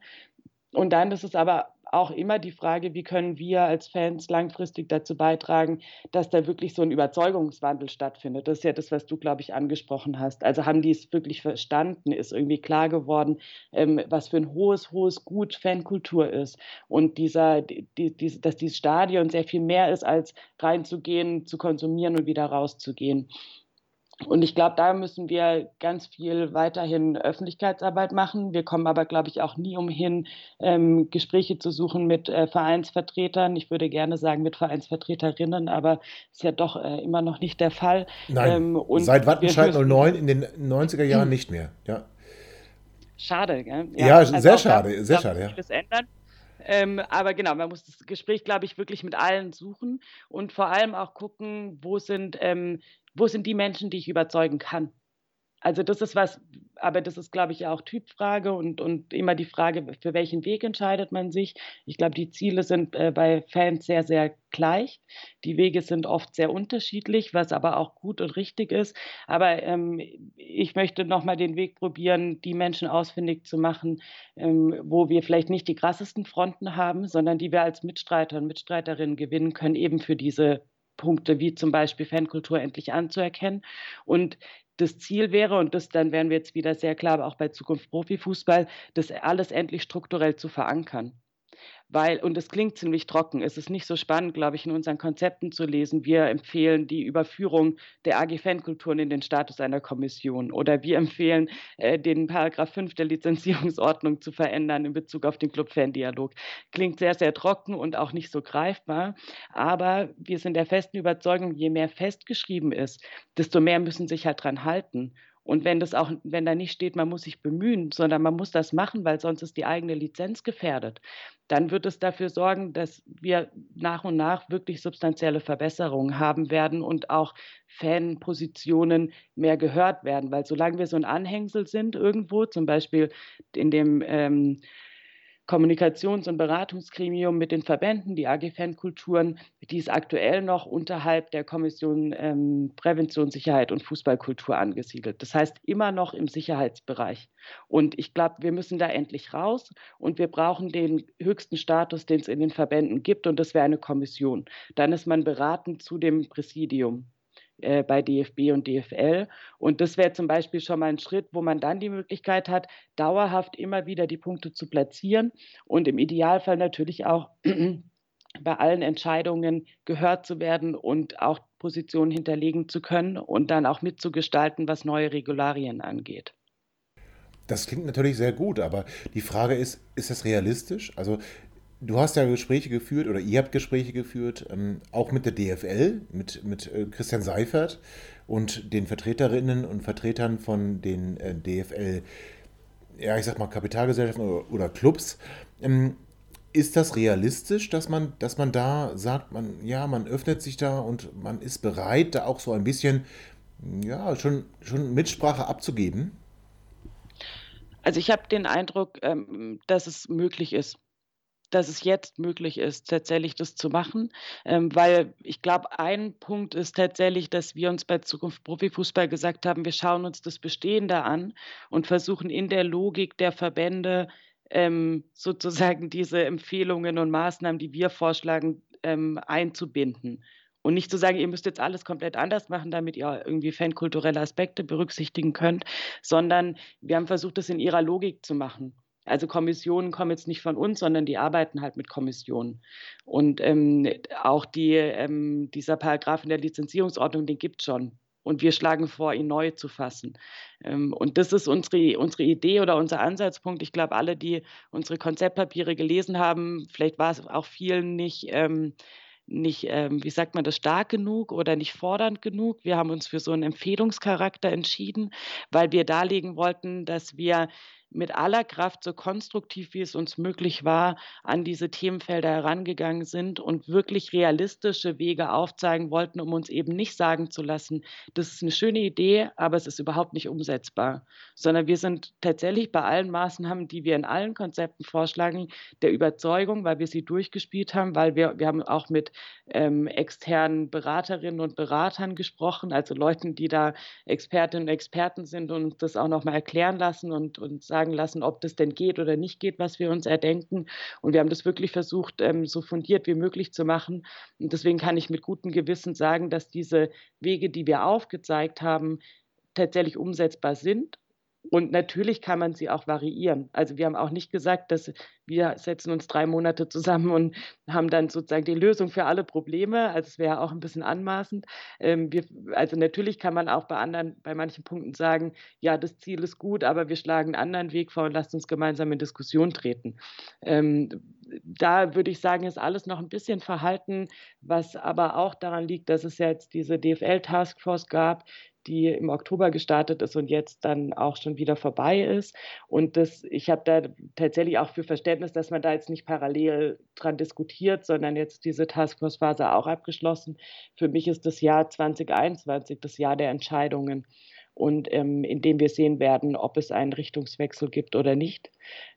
Und dann ist es aber auch immer die Frage, wie können wir als Fans langfristig dazu beitragen, dass da wirklich so ein Überzeugungswandel stattfindet. Das ist ja das, was du, glaube ich, angesprochen hast. Also haben die es wirklich verstanden, ist irgendwie klar geworden, ähm, was für ein hohes, hohes Gut Fankultur ist. Und dieser, die, die, dass dieses Stadion sehr viel mehr ist, als reinzugehen, zu konsumieren und wieder rauszugehen. Und ich glaube, da müssen wir ganz viel weiterhin Öffentlichkeitsarbeit machen. Wir kommen aber, glaube ich, auch nie umhin, ähm, Gespräche zu suchen mit äh, Vereinsvertretern. Ich würde gerne sagen mit Vereinsvertreterinnen, aber ist ja doch äh, immer noch nicht der Fall. Nein, ähm, seit Wattenscheid 09 in den 90er Jahren hm. nicht mehr. Ja. Schade, gell? Ja, ja also sehr schade, sehr schade. Ja. Das ändern. Ähm, aber genau, man muss das Gespräch, glaube ich, wirklich mit allen suchen und vor allem auch gucken, wo sind ähm, wo sind die Menschen, die ich überzeugen kann? Also das ist was, aber das ist, glaube ich, auch Typfrage und, und immer die Frage, für welchen Weg entscheidet man sich. Ich glaube, die Ziele sind äh, bei Fans sehr, sehr gleich. Die Wege sind oft sehr unterschiedlich, was aber auch gut und richtig ist. Aber ähm, ich möchte nochmal den Weg probieren, die Menschen ausfindig zu machen, ähm, wo wir vielleicht nicht die krassesten Fronten haben, sondern die wir als Mitstreiter und Mitstreiterinnen gewinnen können, eben für diese Punkte wie zum Beispiel Fankultur endlich anzuerkennen. Und das Ziel wäre, und das dann wären wir jetzt wieder sehr klar, auch bei Zukunft Profifußball, das alles endlich strukturell zu verankern. Weil, und es klingt ziemlich trocken, es ist nicht so spannend, glaube ich, in unseren Konzepten zu lesen. Wir empfehlen die Überführung der AG-Fankulturen in den Status einer Kommission oder wir empfehlen, äh, den Paragraph 5 der Lizenzierungsordnung zu verändern in Bezug auf den Club-Fan-Dialog. Klingt sehr, sehr trocken und auch nicht so greifbar, aber wir sind der festen Überzeugung, je mehr festgeschrieben ist, desto mehr müssen sich halt dran halten. Und wenn das auch, wenn da nicht steht, man muss sich bemühen, sondern man muss das machen, weil sonst ist die eigene Lizenz gefährdet, dann wird es dafür sorgen, dass wir nach und nach wirklich substanzielle Verbesserungen haben werden und auch Fanpositionen mehr gehört werden. Weil solange wir so ein Anhängsel sind irgendwo, zum Beispiel in dem ähm, Kommunikations- und Beratungsgremium mit den Verbänden, die AG Fankulturen, die ist aktuell noch unterhalb der Kommission ähm, Prävention, Sicherheit und Fußballkultur angesiedelt. Das heißt immer noch im Sicherheitsbereich. Und ich glaube, wir müssen da endlich raus und wir brauchen den höchsten Status, den es in den Verbänden gibt, und das wäre eine Kommission. Dann ist man beratend zu dem Präsidium. Äh, bei DFB und DFL. Und das wäre zum Beispiel schon mal ein Schritt, wo man dann die Möglichkeit hat, dauerhaft immer wieder die Punkte zu platzieren und im Idealfall natürlich auch bei allen Entscheidungen gehört zu werden und auch Positionen hinterlegen zu können und dann auch mitzugestalten, was neue Regularien angeht. Das klingt natürlich sehr gut, aber die Frage ist, ist das realistisch? Also Du hast ja Gespräche geführt oder ihr habt Gespräche geführt, ähm, auch mit der DFL, mit, mit äh, Christian Seifert und den Vertreterinnen und Vertretern von den äh, DFL, ja, ich sag mal, Kapitalgesellschaften oder, oder Clubs. Ähm, ist das realistisch, dass man, dass man da sagt, man, ja, man öffnet sich da und man ist bereit, da auch so ein bisschen, ja, schon, schon Mitsprache abzugeben? Also ich habe den Eindruck, ähm, dass es möglich ist dass es jetzt möglich ist, tatsächlich das zu machen. Ähm, weil ich glaube, ein Punkt ist tatsächlich, dass wir uns bei Zukunft Profifußball gesagt haben, wir schauen uns das Bestehende an und versuchen in der Logik der Verbände ähm, sozusagen diese Empfehlungen und Maßnahmen, die wir vorschlagen, ähm, einzubinden. Und nicht zu sagen, ihr müsst jetzt alles komplett anders machen, damit ihr irgendwie fankulturelle Aspekte berücksichtigen könnt, sondern wir haben versucht, das in ihrer Logik zu machen. Also Kommissionen kommen jetzt nicht von uns, sondern die arbeiten halt mit Kommissionen. Und ähm, auch die, ähm, dieser Paragraph in der Lizenzierungsordnung, den gibt es schon. Und wir schlagen vor, ihn neu zu fassen. Ähm, und das ist unsere, unsere Idee oder unser Ansatzpunkt. Ich glaube, alle, die unsere Konzeptpapiere gelesen haben, vielleicht war es auch vielen nicht ähm, nicht, ähm, wie sagt man das, stark genug oder nicht fordernd genug. Wir haben uns für so einen Empfehlungscharakter entschieden, weil wir darlegen wollten, dass wir mit aller Kraft, so konstruktiv wie es uns möglich war, an diese Themenfelder herangegangen sind und wirklich realistische Wege aufzeigen wollten, um uns eben nicht sagen zu lassen, das ist eine schöne Idee, aber es ist überhaupt nicht umsetzbar, sondern wir sind tatsächlich bei allen Maßnahmen, die wir in allen Konzepten vorschlagen, der Überzeugung, weil wir sie durchgespielt haben, weil wir, wir haben auch mit ähm, externen Beraterinnen und Beratern gesprochen, also Leuten, die da Expertinnen und Experten sind und das auch nochmal erklären lassen und, und sagen, sagen lassen, ob das denn geht oder nicht geht, was wir uns erdenken. Und wir haben das wirklich versucht, ähm, so fundiert wie möglich zu machen. Und deswegen kann ich mit gutem Gewissen sagen, dass diese Wege, die wir aufgezeigt haben, tatsächlich umsetzbar sind und natürlich kann man sie auch variieren. Also wir haben auch nicht gesagt, dass wir setzen uns drei Monate zusammen und haben dann sozusagen die Lösung für alle Probleme. Also es wäre auch ein bisschen anmaßend. Ähm, wir, also natürlich kann man auch bei anderen, bei manchen Punkten sagen, ja, das Ziel ist gut, aber wir schlagen einen anderen Weg vor und lasst uns gemeinsam in Diskussion treten. Ähm, da würde ich sagen, ist alles noch ein bisschen verhalten, was aber auch daran liegt, dass es ja jetzt diese DFL-Taskforce gab, die im Oktober gestartet ist und jetzt dann auch schon wieder vorbei ist. Und das, ich habe da tatsächlich auch für Verständnis, dass man da jetzt nicht parallel dran diskutiert, sondern jetzt diese Taskforce-Phase auch abgeschlossen. Für mich ist das Jahr 2021 das Jahr der Entscheidungen und ähm, in dem wir sehen werden, ob es einen Richtungswechsel gibt oder nicht.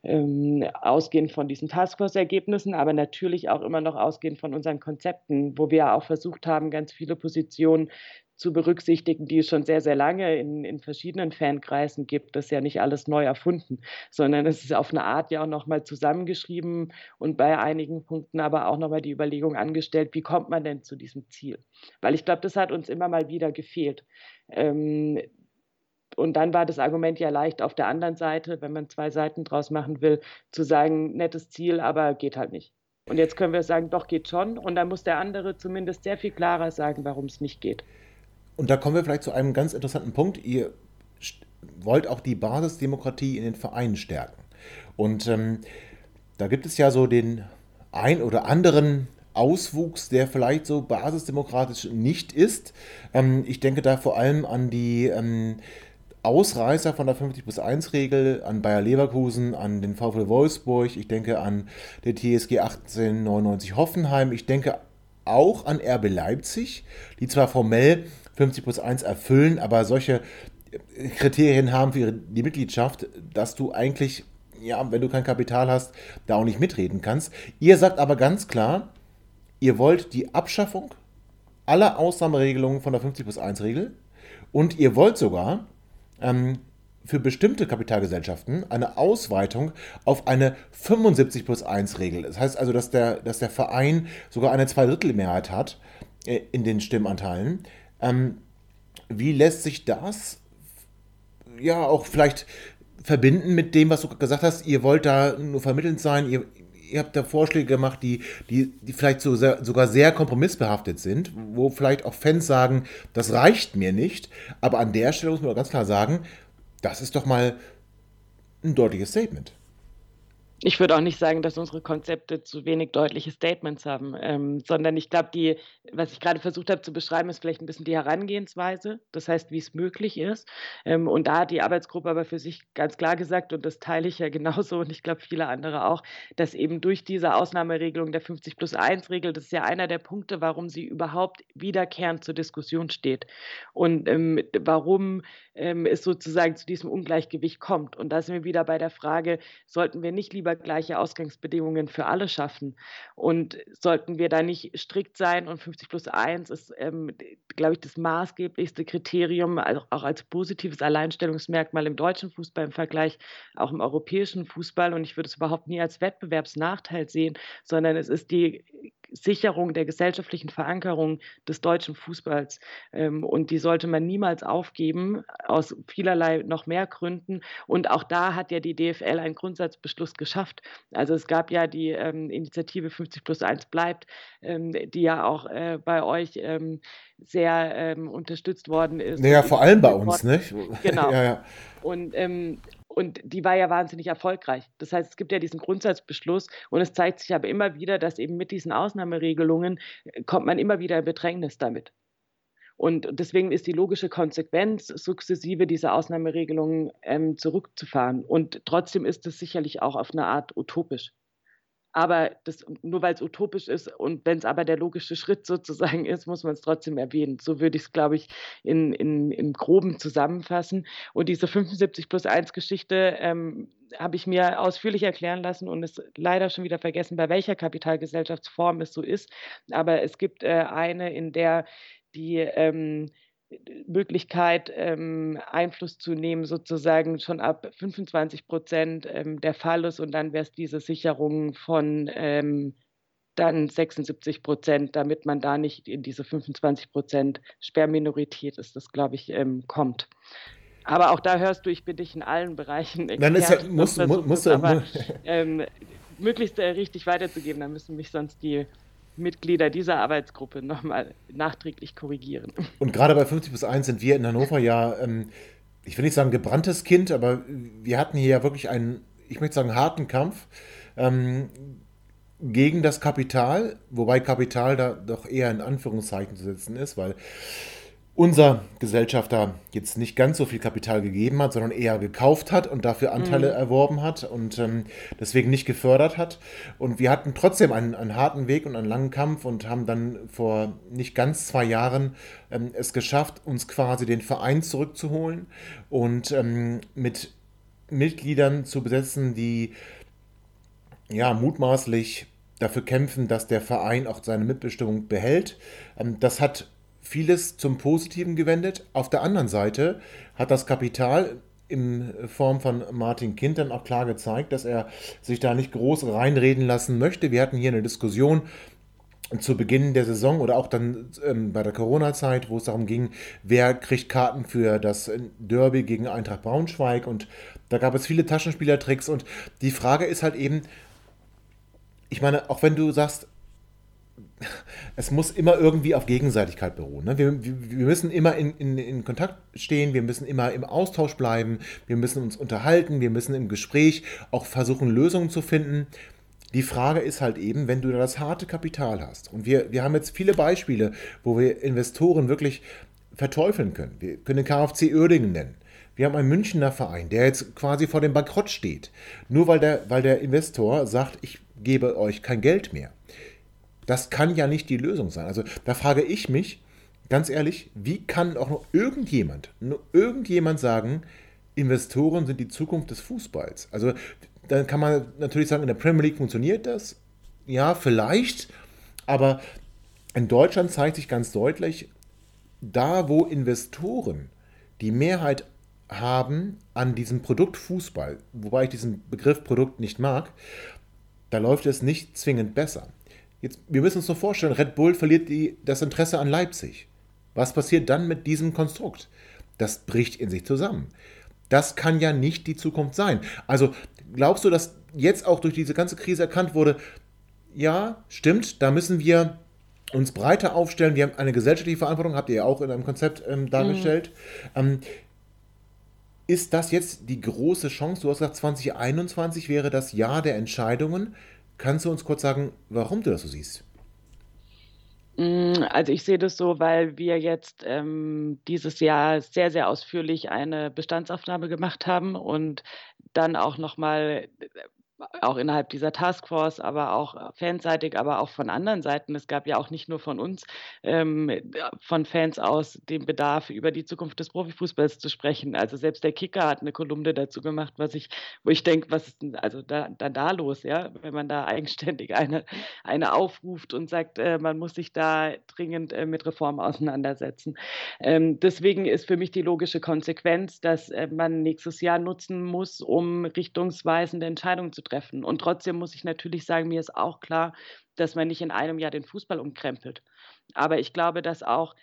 Ähm, ausgehend von diesen Taskforce-Ergebnissen, aber natürlich auch immer noch ausgehend von unseren Konzepten, wo wir auch versucht haben, ganz viele Positionen zu berücksichtigen, die es schon sehr, sehr lange in, in verschiedenen Fankreisen gibt. Das ist ja nicht alles neu erfunden, sondern es ist auf eine Art ja auch nochmal zusammengeschrieben und bei einigen Punkten aber auch nochmal die Überlegung angestellt, wie kommt man denn zu diesem Ziel? Weil ich glaube, das hat uns immer mal wieder gefehlt. Ähm, und dann war das Argument ja leicht auf der anderen Seite, wenn man zwei Seiten draus machen will, zu sagen, nettes Ziel, aber geht halt nicht. Und jetzt können wir sagen, doch geht schon. Und dann muss der andere zumindest sehr viel klarer sagen, warum es nicht geht. Und da kommen wir vielleicht zu einem ganz interessanten Punkt. Ihr wollt auch die Basisdemokratie in den Vereinen stärken. Und ähm, da gibt es ja so den ein oder anderen Auswuchs, der vielleicht so basisdemokratisch nicht ist. Ähm, ich denke da vor allem an die ähm, Ausreißer von der 50 plus 1 Regel, an Bayer Leverkusen, an den VfL Wolfsburg, ich denke an der TSG 1899 Hoffenheim, ich denke auch an RB Leipzig, die zwar formell 50 plus 1 erfüllen, aber solche Kriterien haben für die Mitgliedschaft, dass du eigentlich, ja, wenn du kein Kapital hast, da auch nicht mitreden kannst. Ihr sagt aber ganz klar, ihr wollt die Abschaffung aller Ausnahmeregelungen von der 50 plus 1 Regel und ihr wollt sogar ähm, für bestimmte Kapitalgesellschaften eine Ausweitung auf eine 75 plus 1 Regel. Das heißt also, dass der, dass der Verein sogar eine Zweidrittelmehrheit hat äh, in den Stimmanteilen. Ähm, wie lässt sich das ja auch vielleicht verbinden mit dem, was du gesagt hast? Ihr wollt da nur vermittelnd sein, ihr, ihr habt da Vorschläge gemacht, die, die, die vielleicht so sehr, sogar sehr kompromissbehaftet sind, wo vielleicht auch Fans sagen, das reicht mir nicht. Aber an der Stelle muss man ganz klar sagen, das ist doch mal ein deutliches Statement. Ich würde auch nicht sagen, dass unsere Konzepte zu wenig deutliche Statements haben, ähm, sondern ich glaube, die, was ich gerade versucht habe zu beschreiben, ist vielleicht ein bisschen die Herangehensweise, das heißt, wie es möglich ist. Ähm, und da hat die Arbeitsgruppe aber für sich ganz klar gesagt, und das teile ich ja genauso und ich glaube viele andere auch, dass eben durch diese Ausnahmeregelung der 50 plus 1 Regel, das ist ja einer der Punkte, warum sie überhaupt wiederkehrend zur Diskussion steht und ähm, warum ähm, es sozusagen zu diesem Ungleichgewicht kommt. Und da sind wir wieder bei der Frage, sollten wir nicht lieber gleiche Ausgangsbedingungen für alle schaffen? Und sollten wir da nicht strikt sein? Und 50 plus 1 ist, ähm, glaube ich, das maßgeblichste Kriterium, also auch als positives Alleinstellungsmerkmal im deutschen Fußball im Vergleich auch im europäischen Fußball. Und ich würde es überhaupt nie als Wettbewerbsnachteil sehen, sondern es ist die Sicherung der gesellschaftlichen Verankerung des deutschen Fußballs. Ähm, und die sollte man niemals aufgeben, aus vielerlei noch mehr Gründen. Und auch da hat ja die DFL einen Grundsatzbeschluss geschafft. Also es gab ja die ähm, Initiative 50 plus 1 bleibt, ähm, die ja auch äh, bei euch sehr unterstützt worden ist. Naja, vor allem bei uns, ne? Genau. ja, ja. Und ähm, und die war ja wahnsinnig erfolgreich. Das heißt, es gibt ja diesen Grundsatzbeschluss und es zeigt sich aber immer wieder, dass eben mit diesen Ausnahmeregelungen äh, kommt man immer wieder in Bedrängnis damit. Und deswegen ist die logische Konsequenz, sukzessive diese Ausnahmeregelungen ähm, zurückzufahren. Und trotzdem ist es sicherlich auch auf eine Art utopisch. Aber das, nur weil es utopisch ist und wenn es aber der logische Schritt sozusagen ist, muss man es trotzdem erwähnen. So würde ich es, glaube ich, in, in, im Groben zusammenfassen. Und diese 75 plus 1 Geschichte ähm, habe ich mir ausführlich erklären lassen und ist leider schon wieder vergessen, bei welcher Kapitalgesellschaftsform es so ist. Aber es gibt äh, eine, in der die ähm, Möglichkeit, ähm, Einfluss zu nehmen, sozusagen schon ab 25 Prozent ähm, der Fall ist. Und dann wäre es diese Sicherung von ähm, dann 76 Prozent, damit man da nicht in diese 25 Prozent Sperrminorität ist, das glaube ich, ähm, kommt. Aber auch da hörst du, ich bin dich in allen Bereichen. Nein, das ja, muss, muss, muss, aber, ähm, möglichst äh, richtig weiterzugeben, dann müssen mich sonst die Mitglieder dieser Arbeitsgruppe nochmal nachträglich korrigieren. Und gerade bei 50 plus 1 sind wir in Hannover ja, ähm, ich will nicht sagen gebranntes Kind, aber wir hatten hier ja wirklich einen, ich möchte sagen, harten Kampf ähm, gegen das Kapital, wobei Kapital da doch eher in Anführungszeichen zu setzen ist, weil unser Gesellschafter jetzt nicht ganz so viel Kapital gegeben hat, sondern eher gekauft hat und dafür Anteile mhm. erworben hat und ähm, deswegen nicht gefördert hat. Und wir hatten trotzdem einen, einen, harten Weg und einen langen Kampf und haben dann vor nicht ganz zwei Jahren ähm, es geschafft, uns quasi den Verein zurückzuholen und ähm, mit Mitgliedern zu besetzen, die ja mutmaßlich dafür kämpfen, dass der Verein auch seine Mitbestimmung behält. Ähm, das hat vieles zum Positiven gewendet. Auf der anderen Seite hat das Kapital in Form von Martin Kind dann auch klar gezeigt, dass er sich da nicht groß reinreden lassen möchte. Wir hatten hier eine Diskussion zu Beginn der Saison oder auch dann ähm, bei der Corona-Zeit, wo es darum ging, wer kriegt Karten für das Derby gegen Eintracht Braunschweig und da gab es viele Taschenspielertricks und die Frage ist halt eben, ich meine, auch wenn du sagst, es muss immer irgendwie auf Gegenseitigkeit beruhen. Ne? Wir, wir, müssen immer in, in, in, Kontakt stehen, wir müssen immer im Austausch bleiben, wir müssen uns unterhalten, wir müssen im Gespräch auch versuchen, Lösungen zu finden. Die Frage ist halt eben, wenn du da das harte Kapital hast, und wir, wir haben jetzt viele Beispiele, wo wir Investoren wirklich verteufeln können. Wir können den KfC Uerdingen nennen. Wir haben einen Münchner Verein, der jetzt quasi vor dem Bankrott steht. Nur weil der, weil der Investor sagt, ich gebe euch kein Geld mehr. Das kann ja nicht die Lösung sein. Also da frage ich mich, ganz ehrlich, wie kann auch nur irgendjemand, nur irgendjemand sagen, Investoren sind die Zukunft des Fußballs? Also dann kann man natürlich sagen, in der Premier League funktioniert das. Ja, vielleicht. Aber in Deutschland zeigt sich ganz deutlich, da wo Investoren die Mehrheit haben an diesem Produkt Fußball, wobei ich diesen Begriff Produkt nicht mag, da läuft es nicht zwingend besser. Jetzt, wir müssen uns nur vorstellen, Red Bull verliert die, das Interesse an Leipzig. Was passiert dann mit diesem Konstrukt? Das bricht in sich zusammen. Das kann ja nicht die Zukunft sein. Also glaubst du, dass jetzt auch durch diese ganze Krise erkannt wurde, ja, stimmt, da müssen wir uns breiter aufstellen. Wir haben eine gesellschaftliche Verantwortung, habt ihr ja auch in einem Konzept ähm, dargestellt. Mhm. Ähm, ist das jetzt die große Chance? Du hast gesagt, 2021 wäre das Jahr der Entscheidungen. Kannst du uns kurz sagen, warum du das so siehst? Mm, also ich sehe das so, weil wir jetzt ähm, dieses Jahr sehr, sehr ausführlich eine Bestandsaufnahme gemacht haben und dann auch nochmal auch innerhalb dieser Taskforce, aber auch fanseitig, aber auch von anderen Seiten. Es gab ja auch nicht nur von uns, ähm, von Fans aus den Bedarf, über die Zukunft des Profifußballs zu sprechen. Also selbst der Kicker hat eine Kolumne dazu gemacht, was ich, wo ich denke, was ist denn also da, da, da los, ja, wenn man da eigenständig eine, eine aufruft und sagt, äh, man muss sich da dringend äh, mit Reformen auseinandersetzen. Ähm, deswegen ist für mich die logische Konsequenz, dass äh, man nächstes Jahr nutzen muss, um richtungsweisende Entscheidungen zu treffen treffen. Und trotzdem muss ich natürlich sagen, mir ist auch klar, dass man nicht in einem Jahr den Fußball umkrempelt. Aber ich glaube, dass auch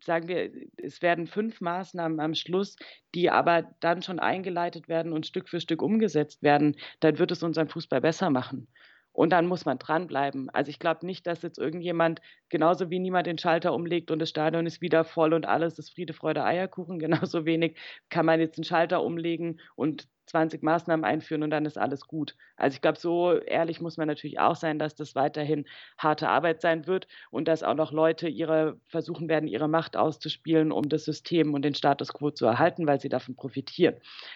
sagen wir, es werden fünf Maßnahmen am Schluss, die aber dann schon eingeleitet werden und Stück für Stück umgesetzt werden, dann wird es unseren Fußball besser machen. Und dann muss man dranbleiben. Also ich glaube nicht, dass jetzt irgendjemand, genauso wie niemand den Schalter umlegt und das Stadion ist wieder voll und alles ist Friede, Freude, Eierkuchen, genauso wenig kann man jetzt einen Schalter umlegen und 20 Maßnahmen einführen und dann ist alles gut. Also ich glaube, so ehrlich muss man natürlich auch sein, dass das weiterhin harte Arbeit sein wird und dass auch noch Leute ihre versuchen werden, ihre Macht auszuspielen, um das System und den Status quo zu erhalten, weil sie davon profitieren.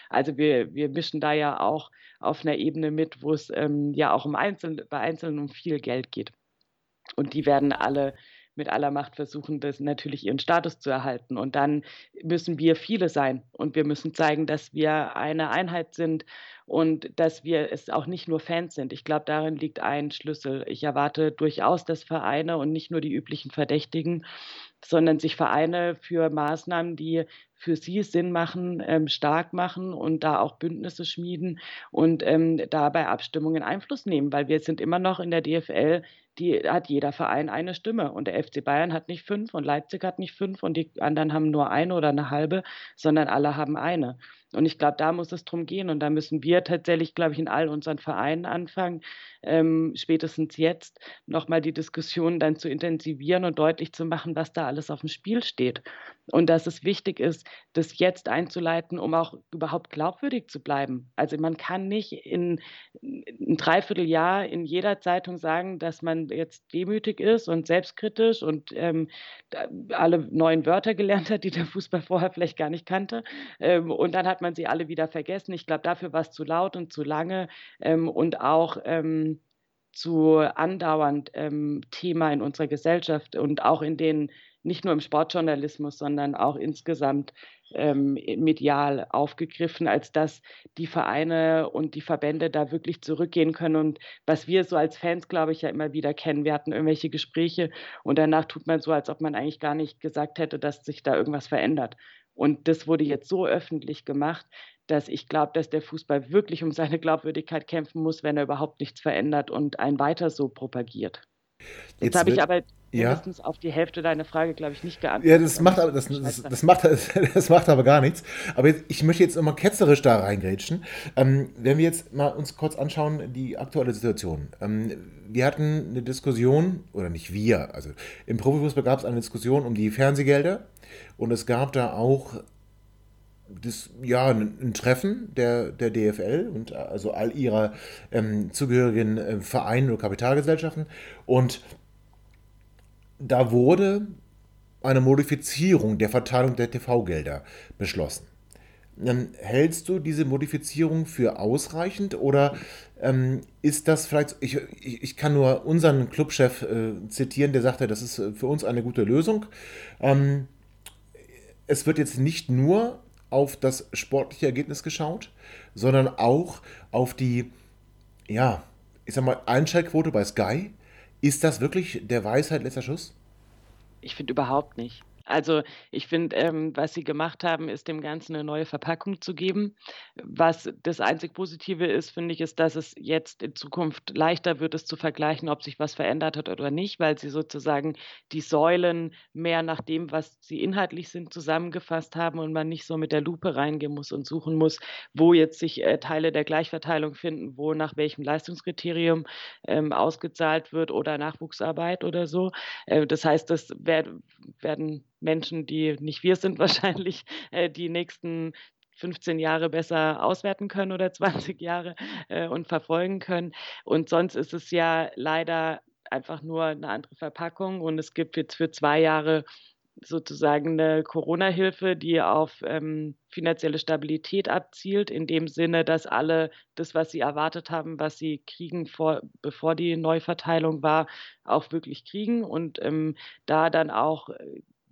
Also wir, wir mischen da ja auch auf einer Ebene mit, wo es ähm, ja auch um Einzel bei Einzelnen um viel Geld geht. Und die werden alle mit aller Macht versuchen, das natürlich ihren Status zu erhalten. Und dann müssen wir viele sein und wir müssen zeigen, dass wir eine Einheit sind und dass wir es auch nicht nur Fans sind. Ich glaube, darin liegt ein Schlüssel. Ich erwarte durchaus, dass Vereine und nicht nur die üblichen Verdächtigen, sondern sich Vereine für Maßnahmen, die für sie Sinn machen, ähm, stark machen und da auch Bündnisse schmieden und ähm, dabei Abstimmungen Einfluss nehmen, weil wir sind immer noch in der DFL die hat jeder Verein eine Stimme. Und der FC Bayern hat nicht fünf und Leipzig hat nicht fünf und die anderen haben nur eine oder eine halbe, sondern alle haben eine. Und ich glaube, da muss es drum gehen. Und da müssen wir tatsächlich, glaube ich, in all unseren Vereinen anfangen, ähm, spätestens jetzt nochmal die Diskussion dann zu intensivieren und deutlich zu machen, was da alles auf dem Spiel steht. Und dass es wichtig ist, das jetzt einzuleiten, um auch überhaupt glaubwürdig zu bleiben. Also man kann nicht in ein Dreivierteljahr in jeder Zeitung sagen, dass man jetzt demütig ist und selbstkritisch und ähm, alle neuen Wörter gelernt hat, die der Fußball vorher vielleicht gar nicht kannte. Ähm, und dann hat man sie alle wieder vergessen. Ich glaube, dafür war es zu laut und zu lange ähm, und auch ähm, zu andauernd ähm, Thema in unserer Gesellschaft und auch in den nicht nur im Sportjournalismus, sondern auch insgesamt ähm, medial aufgegriffen, als dass die Vereine und die Verbände da wirklich zurückgehen können. Und was wir so als Fans, glaube ich, ja immer wieder kennen, wir hatten irgendwelche Gespräche und danach tut man so, als ob man eigentlich gar nicht gesagt hätte, dass sich da irgendwas verändert. Und das wurde jetzt so öffentlich gemacht, dass ich glaube, dass der Fußball wirklich um seine Glaubwürdigkeit kämpfen muss, wenn er überhaupt nichts verändert und ein weiter so propagiert. Jetzt, Jetzt habe ich aber Ja. mindestens auf die Hälfte deiner Frage, glaube ich, nicht geantwortet. Ja, das macht, aber, das, das, das, macht, das macht aber gar nichts. Aber jetzt, ich möchte jetzt nochmal ketzerisch da reingrätschen. Ähm, wenn wir jetzt mal uns kurz anschauen, die aktuelle Situation. Ähm, wir hatten eine Diskussion, oder nicht wir, also im Profifußball gab es eine Diskussion um die Fernsehgelder und es gab da auch das, ja, ein, Treffen der, der DFL und also all ihrer ähm, zugehörigen äh, Vereine oder Kapitalgesellschaften und da wurde eine Modifizierung der Verteilung der TV-Gelder beschlossen. Dann hältst du diese Modifizierung für ausreichend oder ähm, ist das vielleicht, ich, ich, ich kann nur unseren Clubchef äh, zitieren, der sagte, das ist äh, für uns eine gute Lösung. Ähm, es wird jetzt nicht nur auf das sportliche Ergebnis geschaut, sondern auch auf die, ja, ich sag mal, Einschaltquote bei Sky. Ist das wirklich der Weisheit letzter Schuss? Ich finde überhaupt nicht. Also ich finde, ähm, was sie gemacht haben, ist dem Ganzen eine neue Verpackung zu geben. Was das einzig Positive ist, finde ich, ist, dass es jetzt in Zukunft leichter wird, es zu vergleichen, ob sich was verändert hat oder nicht, weil sie sozusagen die Säulen mehr nach dem, was sie inhaltlich sind, zusammengefasst haben und man nicht so mit der Lupe reingehen muss und suchen muss, wo jetzt sich äh, Teile der Gleichverteilung finden, wo nach welchem Leistungskriterium ähm, ausgezahlt wird oder Nachwuchsarbeit oder so. Äh, das heißt, das werd, werden Menschen, die nicht wir sind wahrscheinlich, äh, die nächsten 15 Jahre besser auswerten können oder 20 Jahre äh, und verfolgen können. Und sonst ist es ja leider einfach nur eine andere Verpackung und es gibt jetzt für zwei Jahre sozusagen eine Corona-Hilfe, die auf ähm, finanzielle Stabilität abzielt, in dem Sinne, dass alle das, was sie erwartet haben, was sie kriegen, vor, bevor die Neuverteilung war, auch wirklich kriegen und ähm, da dann auch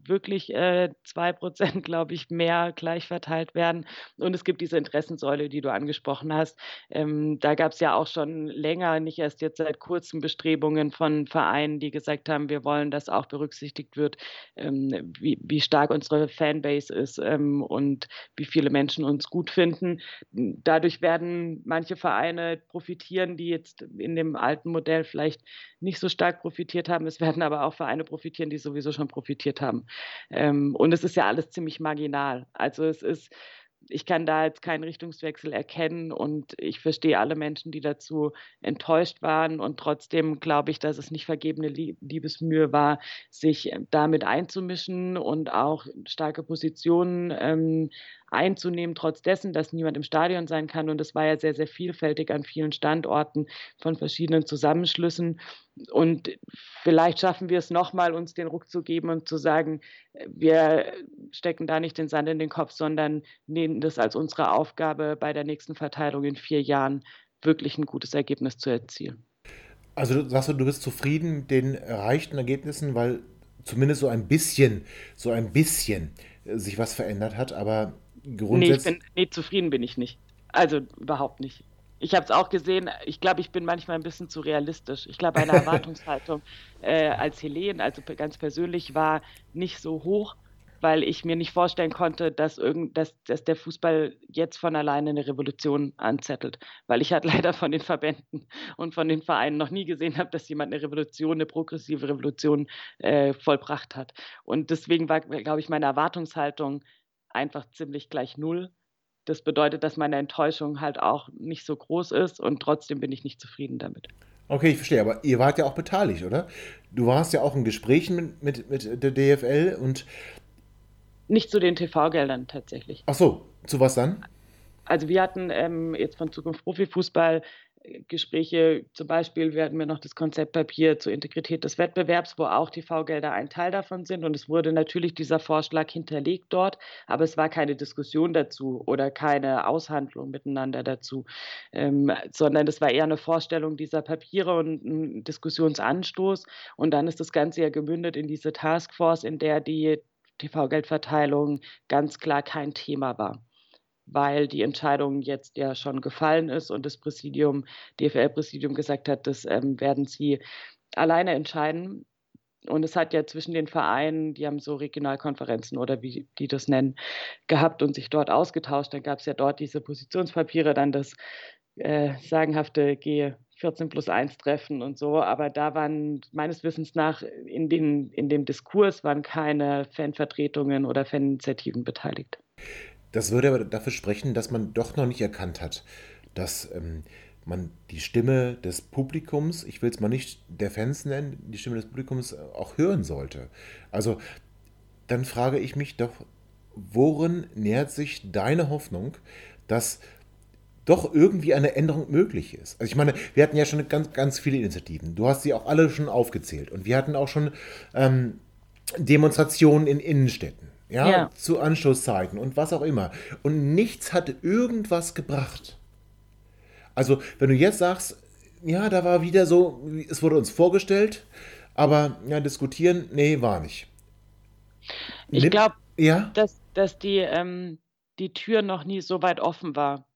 wirklich äh, zwei Prozent, glaube ich, mehr gleich verteilt werden. Und es gibt diese Interessensäule, die du angesprochen hast. Ähm, da gab es ja auch schon länger, nicht erst jetzt seit kurzem Bestrebungen von Vereinen, die gesagt haben, wir wollen, dass auch berücksichtigt wird, ähm, wie, wie stark unsere Fanbase ist ähm, und wie viele Menschen uns gut finden. Dadurch werden manche Vereine profitieren, die jetzt in dem alten Modell vielleicht nicht so stark profitiert haben. Es werden aber auch Vereine profitieren, die sowieso schon profitiert haben. Ähm, und es ist ja alles ziemlich marginal. Also es ist, ich kann da jetzt keinen Richtungswechsel erkennen und ich verstehe alle Menschen, die dazu enttäuscht waren. Und trotzdem glaube ich, dass es nicht vergebene Liebesmühe war, sich damit einzumischen und auch starke Positionen ähm, einzunehmen, trotz dessen, dass niemand im Stadion sein kann. Und es war ja sehr, sehr vielfältig an vielen Standorten von verschiedenen Zusammenschlüssen. Und vielleicht schaffen wir es nochmal, uns den Ruck zu geben und zu sagen, wir stecken da nicht den Sand in den Kopf, sondern nehmen das als unsere Aufgabe, bei der nächsten Verteilung in vier Jahren wirklich ein gutes Ergebnis zu erzielen. Also du sagst du, du bist zufrieden mit den erreichten Ergebnissen, weil zumindest so ein bisschen, so ein bisschen sich was verändert hat, aber grundsätzlich. Nee, bin, nee, zufrieden bin ich nicht. Also überhaupt nicht. Ich habe es auch gesehen, ich glaube, ich bin manchmal ein bisschen zu realistisch. Ich glaube, meine Erwartungshaltung äh, als Helen, also ganz persönlich, war nicht so hoch, weil ich mir nicht vorstellen konnte, dass, irgend, dass, dass der Fußball jetzt von alleine eine Revolution anzettelt. Weil ich halt leider von den Verbänden und von den Vereinen noch nie gesehen habe, dass jemand eine Revolution, eine progressive Revolution äh, vollbracht hat. Und deswegen war, glaube ich, meine Erwartungshaltung einfach ziemlich gleich null. Das bedeutet, dass meine Enttäuschung halt auch nicht so groß ist und trotzdem bin ich nicht zufrieden damit. Okay, ich verstehe, aber ihr wart ja auch beteiligt, oder? Du warst ja auch in Gesprächen mit, mit, mit der DFL und. Nicht zu den TV-Geldern tatsächlich. Ach so, zu was dann? Also wir hatten ähm, jetzt von Zukunft Profifußball Gespräche, zum Beispiel werden wir noch das Konzeptpapier zur Integrität des Wettbewerbs, wo auch TV-Gelder ein Teil davon sind. Und es wurde natürlich dieser Vorschlag hinterlegt dort, aber es war keine Diskussion dazu oder keine Aushandlung miteinander dazu, ähm, sondern es war eher eine Vorstellung dieser Papiere und ein Diskussionsanstoß. Und dann ist das Ganze ja gemündet in diese Taskforce, in der die TV-Geldverteilung ganz klar kein Thema war weil die Entscheidung jetzt ja schon gefallen ist und das Präsidium, DFL-Präsidium gesagt hat, das ähm, werden sie alleine entscheiden. Und es hat ja zwischen den Vereinen, die haben so Regionalkonferenzen oder wie die das nennen, gehabt und sich dort ausgetauscht. Dann gab es ja dort diese Positionspapiere, dann das äh, sagenhafte 14 plus 1 Treffen und so, aber da waren meines Wissens nach in, den, in dem Diskurs waren keine Fanvertretungen oder Faninitiativen beteiligt. Das würde aber dafür sprechen, dass man doch noch nicht erkannt hat, dass ähm, man die Stimme des Publikums, ich will es mal nicht der Fans nennen, die Stimme des Publikums auch hören sollte. Also dann frage ich mich doch, worin nähert sich deine Hoffnung, dass doch irgendwie eine Änderung möglich ist. Also ich meine, wir hatten ja schon ganz, ganz viele Initiativen. Du hast sie auch alle schon aufgezählt. Und wir hatten auch schon ähm, Demonstrationen in Innenstädten, ja, ja, zu Anschlusszeiten und was auch immer. Und nichts hat irgendwas gebracht. Also, wenn du jetzt sagst, ja, da war wieder so, es wurde uns vorgestellt, aber ja, diskutieren, nee, war nicht. Ich glaube, ja? dass, dass die, ähm, die Tür noch nie so weit offen war.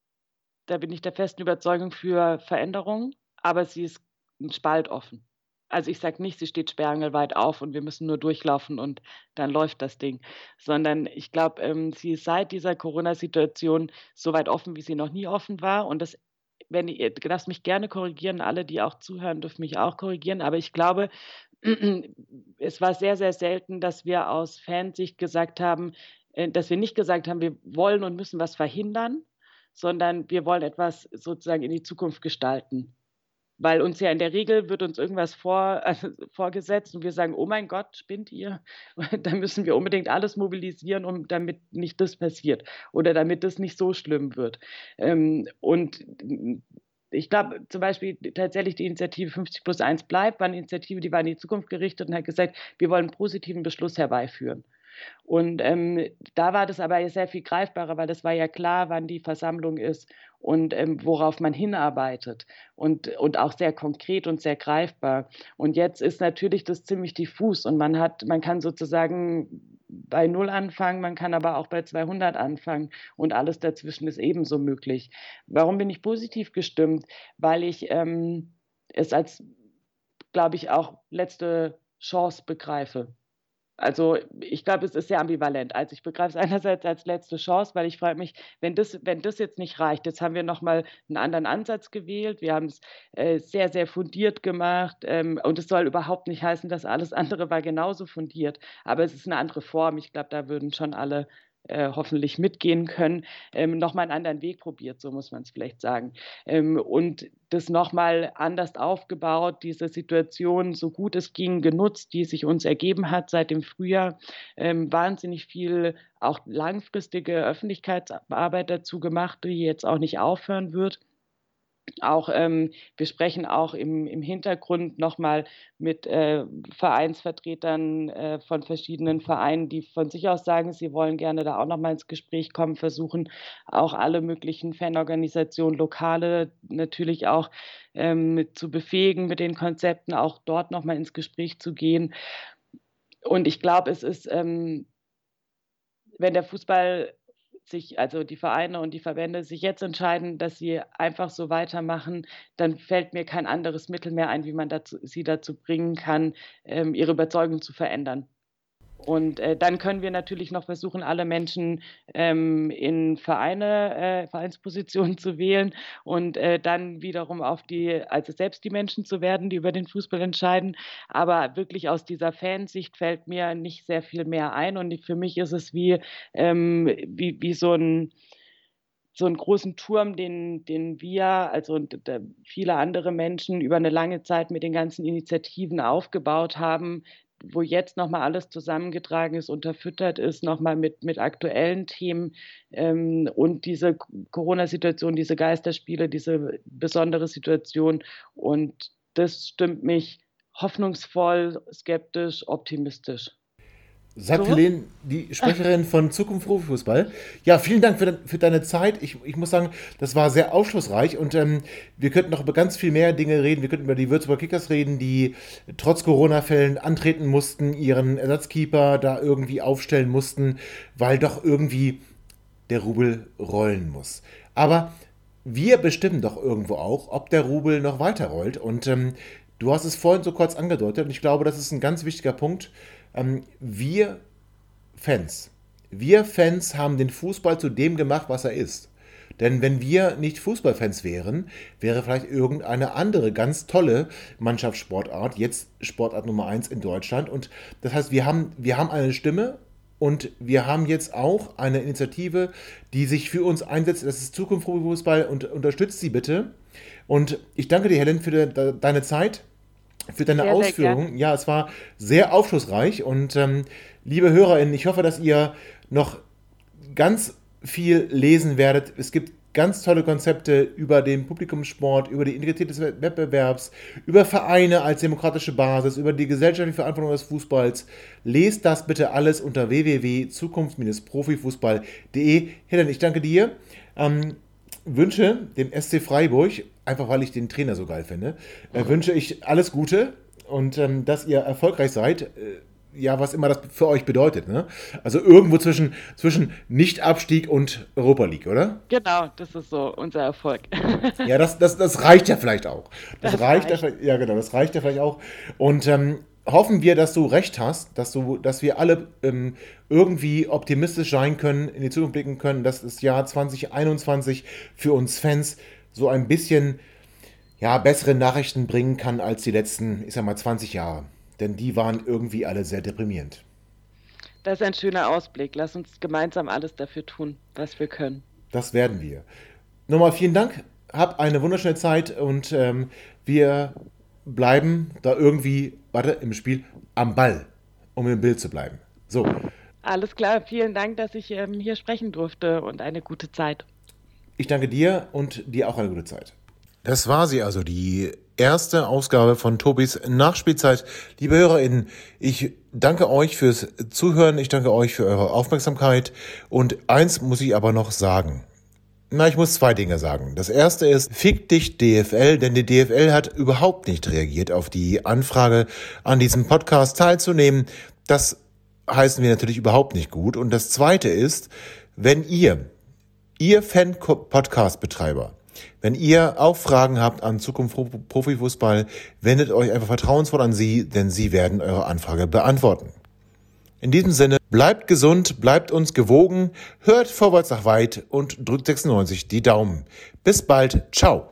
Da bin ich der festen Überzeugung für Veränderungen, aber sie ist spaltoffen. Also ich sage nicht, sie steht sperrangelweit auf und wir müssen nur durchlaufen und dann läuft das Ding, sondern ich glaube, ähm, sie ist seit dieser Corona-Situation so weit offen, wie sie noch nie offen war. Und das, wenn ihr lasst mich gerne korrigieren, alle, die auch zuhören, dürfen mich auch korrigieren, aber ich glaube, es war sehr, sehr selten, dass wir aus Fansicht gesagt haben, äh, dass wir nicht gesagt haben, wir wollen und müssen was verhindern, sondern wir wollen etwas sozusagen in die Zukunft gestalten. Weil uns ja in der Regel wird uns irgendwas vor, also vorgesetzt und wir sagen, oh mein Gott, spinnt ihr? da müssen wir unbedingt alles mobilisieren, um damit nicht das passiert oder damit das nicht so schlimm wird. Ähm, und ich glaube zum Beispiel tatsächlich die Initiative 50 plus 1 bleibt, war eine Initiative, die war in die Zukunft gerichtet und hat gesagt, wir wollen einen positiven Beschluss herbeiführen. Und ähm, da war das aber sehr viel greifbarer, weil das war ja klar, wann die Versammlung ist und ähm, worauf man hinarbeitet und, und auch sehr konkret und sehr greifbar. Und jetzt ist natürlich das ziemlich diffus und man hat, man kann sozusagen bei Null anfangen, man kann aber auch bei 200 anfangen und alles dazwischen ist ebenso möglich. Warum bin ich positiv gestimmt? Weil ich ähm, es als, glaube ich, auch letzte Chance begreife. Also ich glaube, es ist sehr ambivalent. Also ich begreife es einerseits als letzte Chance, weil ich frage mich, wenn das, wenn das jetzt nicht reicht, jetzt haben wir nochmal einen anderen Ansatz gewählt, wir haben es äh, sehr, sehr fundiert gemacht ähm, und es soll überhaupt nicht heißen, dass alles andere war genauso fundiert, aber es ist eine andere Form. Ich glaube, da würden schon alle äh, hoffentlich mitgehen können, ähm, nochmal einen anderen Weg probiert, so muss man es vielleicht sagen. Ähm, und das nochmal anders aufgebaut, diese Situation, so gut es ging, genutzt, die sich uns ergeben hat seit dem Frühjahr. Ähm, wahnsinnig viel auch langfristige Öffentlichkeitsarbeit dazu gemacht, die jetzt auch nicht aufhören wird auch ähm, wir sprechen auch im, im Hintergrund nochmal mit äh, Vereinsvertretern äh, von verschiedenen Vereinen, die von sich aus sagen, sie wollen gerne da auch nochmal ins Gespräch kommen, versuchen auch alle möglichen Fanorganisationen, lokale natürlich auch ähm, zu befähigen, mit den Konzepten auch dort nochmal ins Gespräch zu gehen. Und ich glaube, es ist, ähm, wenn der Fußball sich, also die Vereine und die Verbände sich jetzt entscheiden, dass sie einfach so weitermachen, dann fällt mir kein anderes Mittel mehr ein, wie man dazu, sie dazu bringen kann, ähm, ihre Überzeugung zu verändern. Und äh, dann können wir natürlich noch versuchen, alle Menschen ähm, in Vereine, äh, Vereinspositionen zu wählen und äh, dann wiederum auf die, also selbst die Menschen zu werden, die über den Fußball entscheiden. Aber wirklich aus dieser Fansicht fällt mir nicht sehr viel mehr ein. Und für mich ist es wie, ähm, wie, wie so ein so einen großen Turm, den, den wir, also viele andere Menschen über eine lange Zeit mit den ganzen Initiativen aufgebaut haben, wo jetzt nochmal alles zusammengetragen ist, unterfüttert ist, nochmal mit, mit aktuellen Themen ähm, und diese Corona-Situation, diese Geisterspiele, diese besondere Situation. Und das stimmt mich hoffnungsvoll, skeptisch, optimistisch. Sagt so? Helene, die Sprecherin von Zukunft Fußball. Ja, vielen Dank für, für, deine Zeit. Ich, ich muss sagen, das war sehr aufschlussreich und ähm, wir könnten noch über ganz viel mehr Dinge reden. Wir könnten über die Würzburger Kickers reden, die trotz Corona-Fällen antreten mussten, ihren Ersatzkeeper da irgendwie aufstellen mussten, weil doch irgendwie der Rubel rollen muss. Aber wir bestimmen doch irgendwo auch, ob der Rubel noch weiter rollt. Und ähm, du hast es vorhin so kurz angedeutet und ich glaube, das ist ein ganz wichtiger Punkt ähm, wir Fans, wir Fans haben den Fußball zu dem gemacht, was er ist. Denn wenn wir nicht Fußballfans wären, wäre vielleicht irgendeine andere ganz tolle Mannschaftssportart jetzt Sportart Nummer 1 in Deutschland. Und das heißt, wir haben, wir haben eine Stimme und wir haben jetzt auch eine Initiative, die sich für uns einsetzt. Das ist Zukunft Fußball und unterstützt sie bitte. Und ich danke dir, Helen, für de, deine Zeit, für deine sehr, Ausführungen. Ja, es war sehr aufschlussreich. Und ähm, liebe HörerInnen, ich hoffe, dass ihr noch ganz viel lesen werdet. Es gibt ganz tolle Konzepte über den Publikumssport, über die Integrität des Wettbewerbs, über Vereine als demokratische Basis, über die gesellschaftliche Verantwortung des Fußballs. Lest das bitte alles unter www.zukunft-profifußball.de. Helen, ich danke dir. Ähm, wünsche dem SC Freiburg, einfach weil ich den Trainer so geil finde, äh, wünsche ich alles Gute und ähm, dass ihr erfolgreich seid. Äh, ja, was immer das für euch bedeutet. Ne? Also irgendwo zwischen, zwischen Nicht-Abstieg und Europa League, oder? Genau, das ist so unser Erfolg. ja, das, das, das reicht ja vielleicht auch. Das, das reicht, reicht. Ja, ja, genau, das reicht ja vielleicht auch. Und ähm, hoffen wir, dass du recht hast, dass, du, dass wir alle ähm, irgendwie optimistisch sein können, in die Zukunft blicken können, dass das Jahr 2021 für uns Fans so ein bisschen ja, bessere Nachrichten bringen kann als die letzten, ich sag mal, 20 Jahre denn die waren irgendwie alle sehr deprimierend. Das ist ein schöner Ausblick. Lass uns gemeinsam alles dafür tun, was wir können. Das werden wir. Nochmal vielen Dank. Hab eine wunderschöne Zeit und ähm, wir bleiben da irgendwie, warte, im Spiel am Ball, um im Bild zu bleiben. So. Alles klar, vielen Dank, dass ich ähm, hier sprechen durfte und eine gute Zeit. Ich danke dir und dir auch eine gute Zeit. Das war sie also, die erste Ausgabe von Tobis Nachspielzeit. Liebe HörerInnen, ich danke euch fürs Zuhören, ich danke euch für eure Aufmerksamkeit und eins muss ich aber noch sagen. Na, ich muss zwei Dinge sagen. Das erste ist, fick dich DFL, denn die DFL hat überhaupt nicht reagiert auf die Anfrage, an diesem Podcast teilzunehmen. Das heißen wir natürlich überhaupt nicht gut. Und das zweite ist, wenn ihr, ihr Fan-Podcast-Betreiber, wenn ihr auch Fragen habt an Zukunft Profifußball, wendet euch einfach vertrauensvoll an sie, denn sie werden eure Anfrage beantworten. In diesem Sinne, bleibt gesund, bleibt uns gewogen, hört vorwärts nach weit und drückt 96 die Daumen. Bis bald, ciao.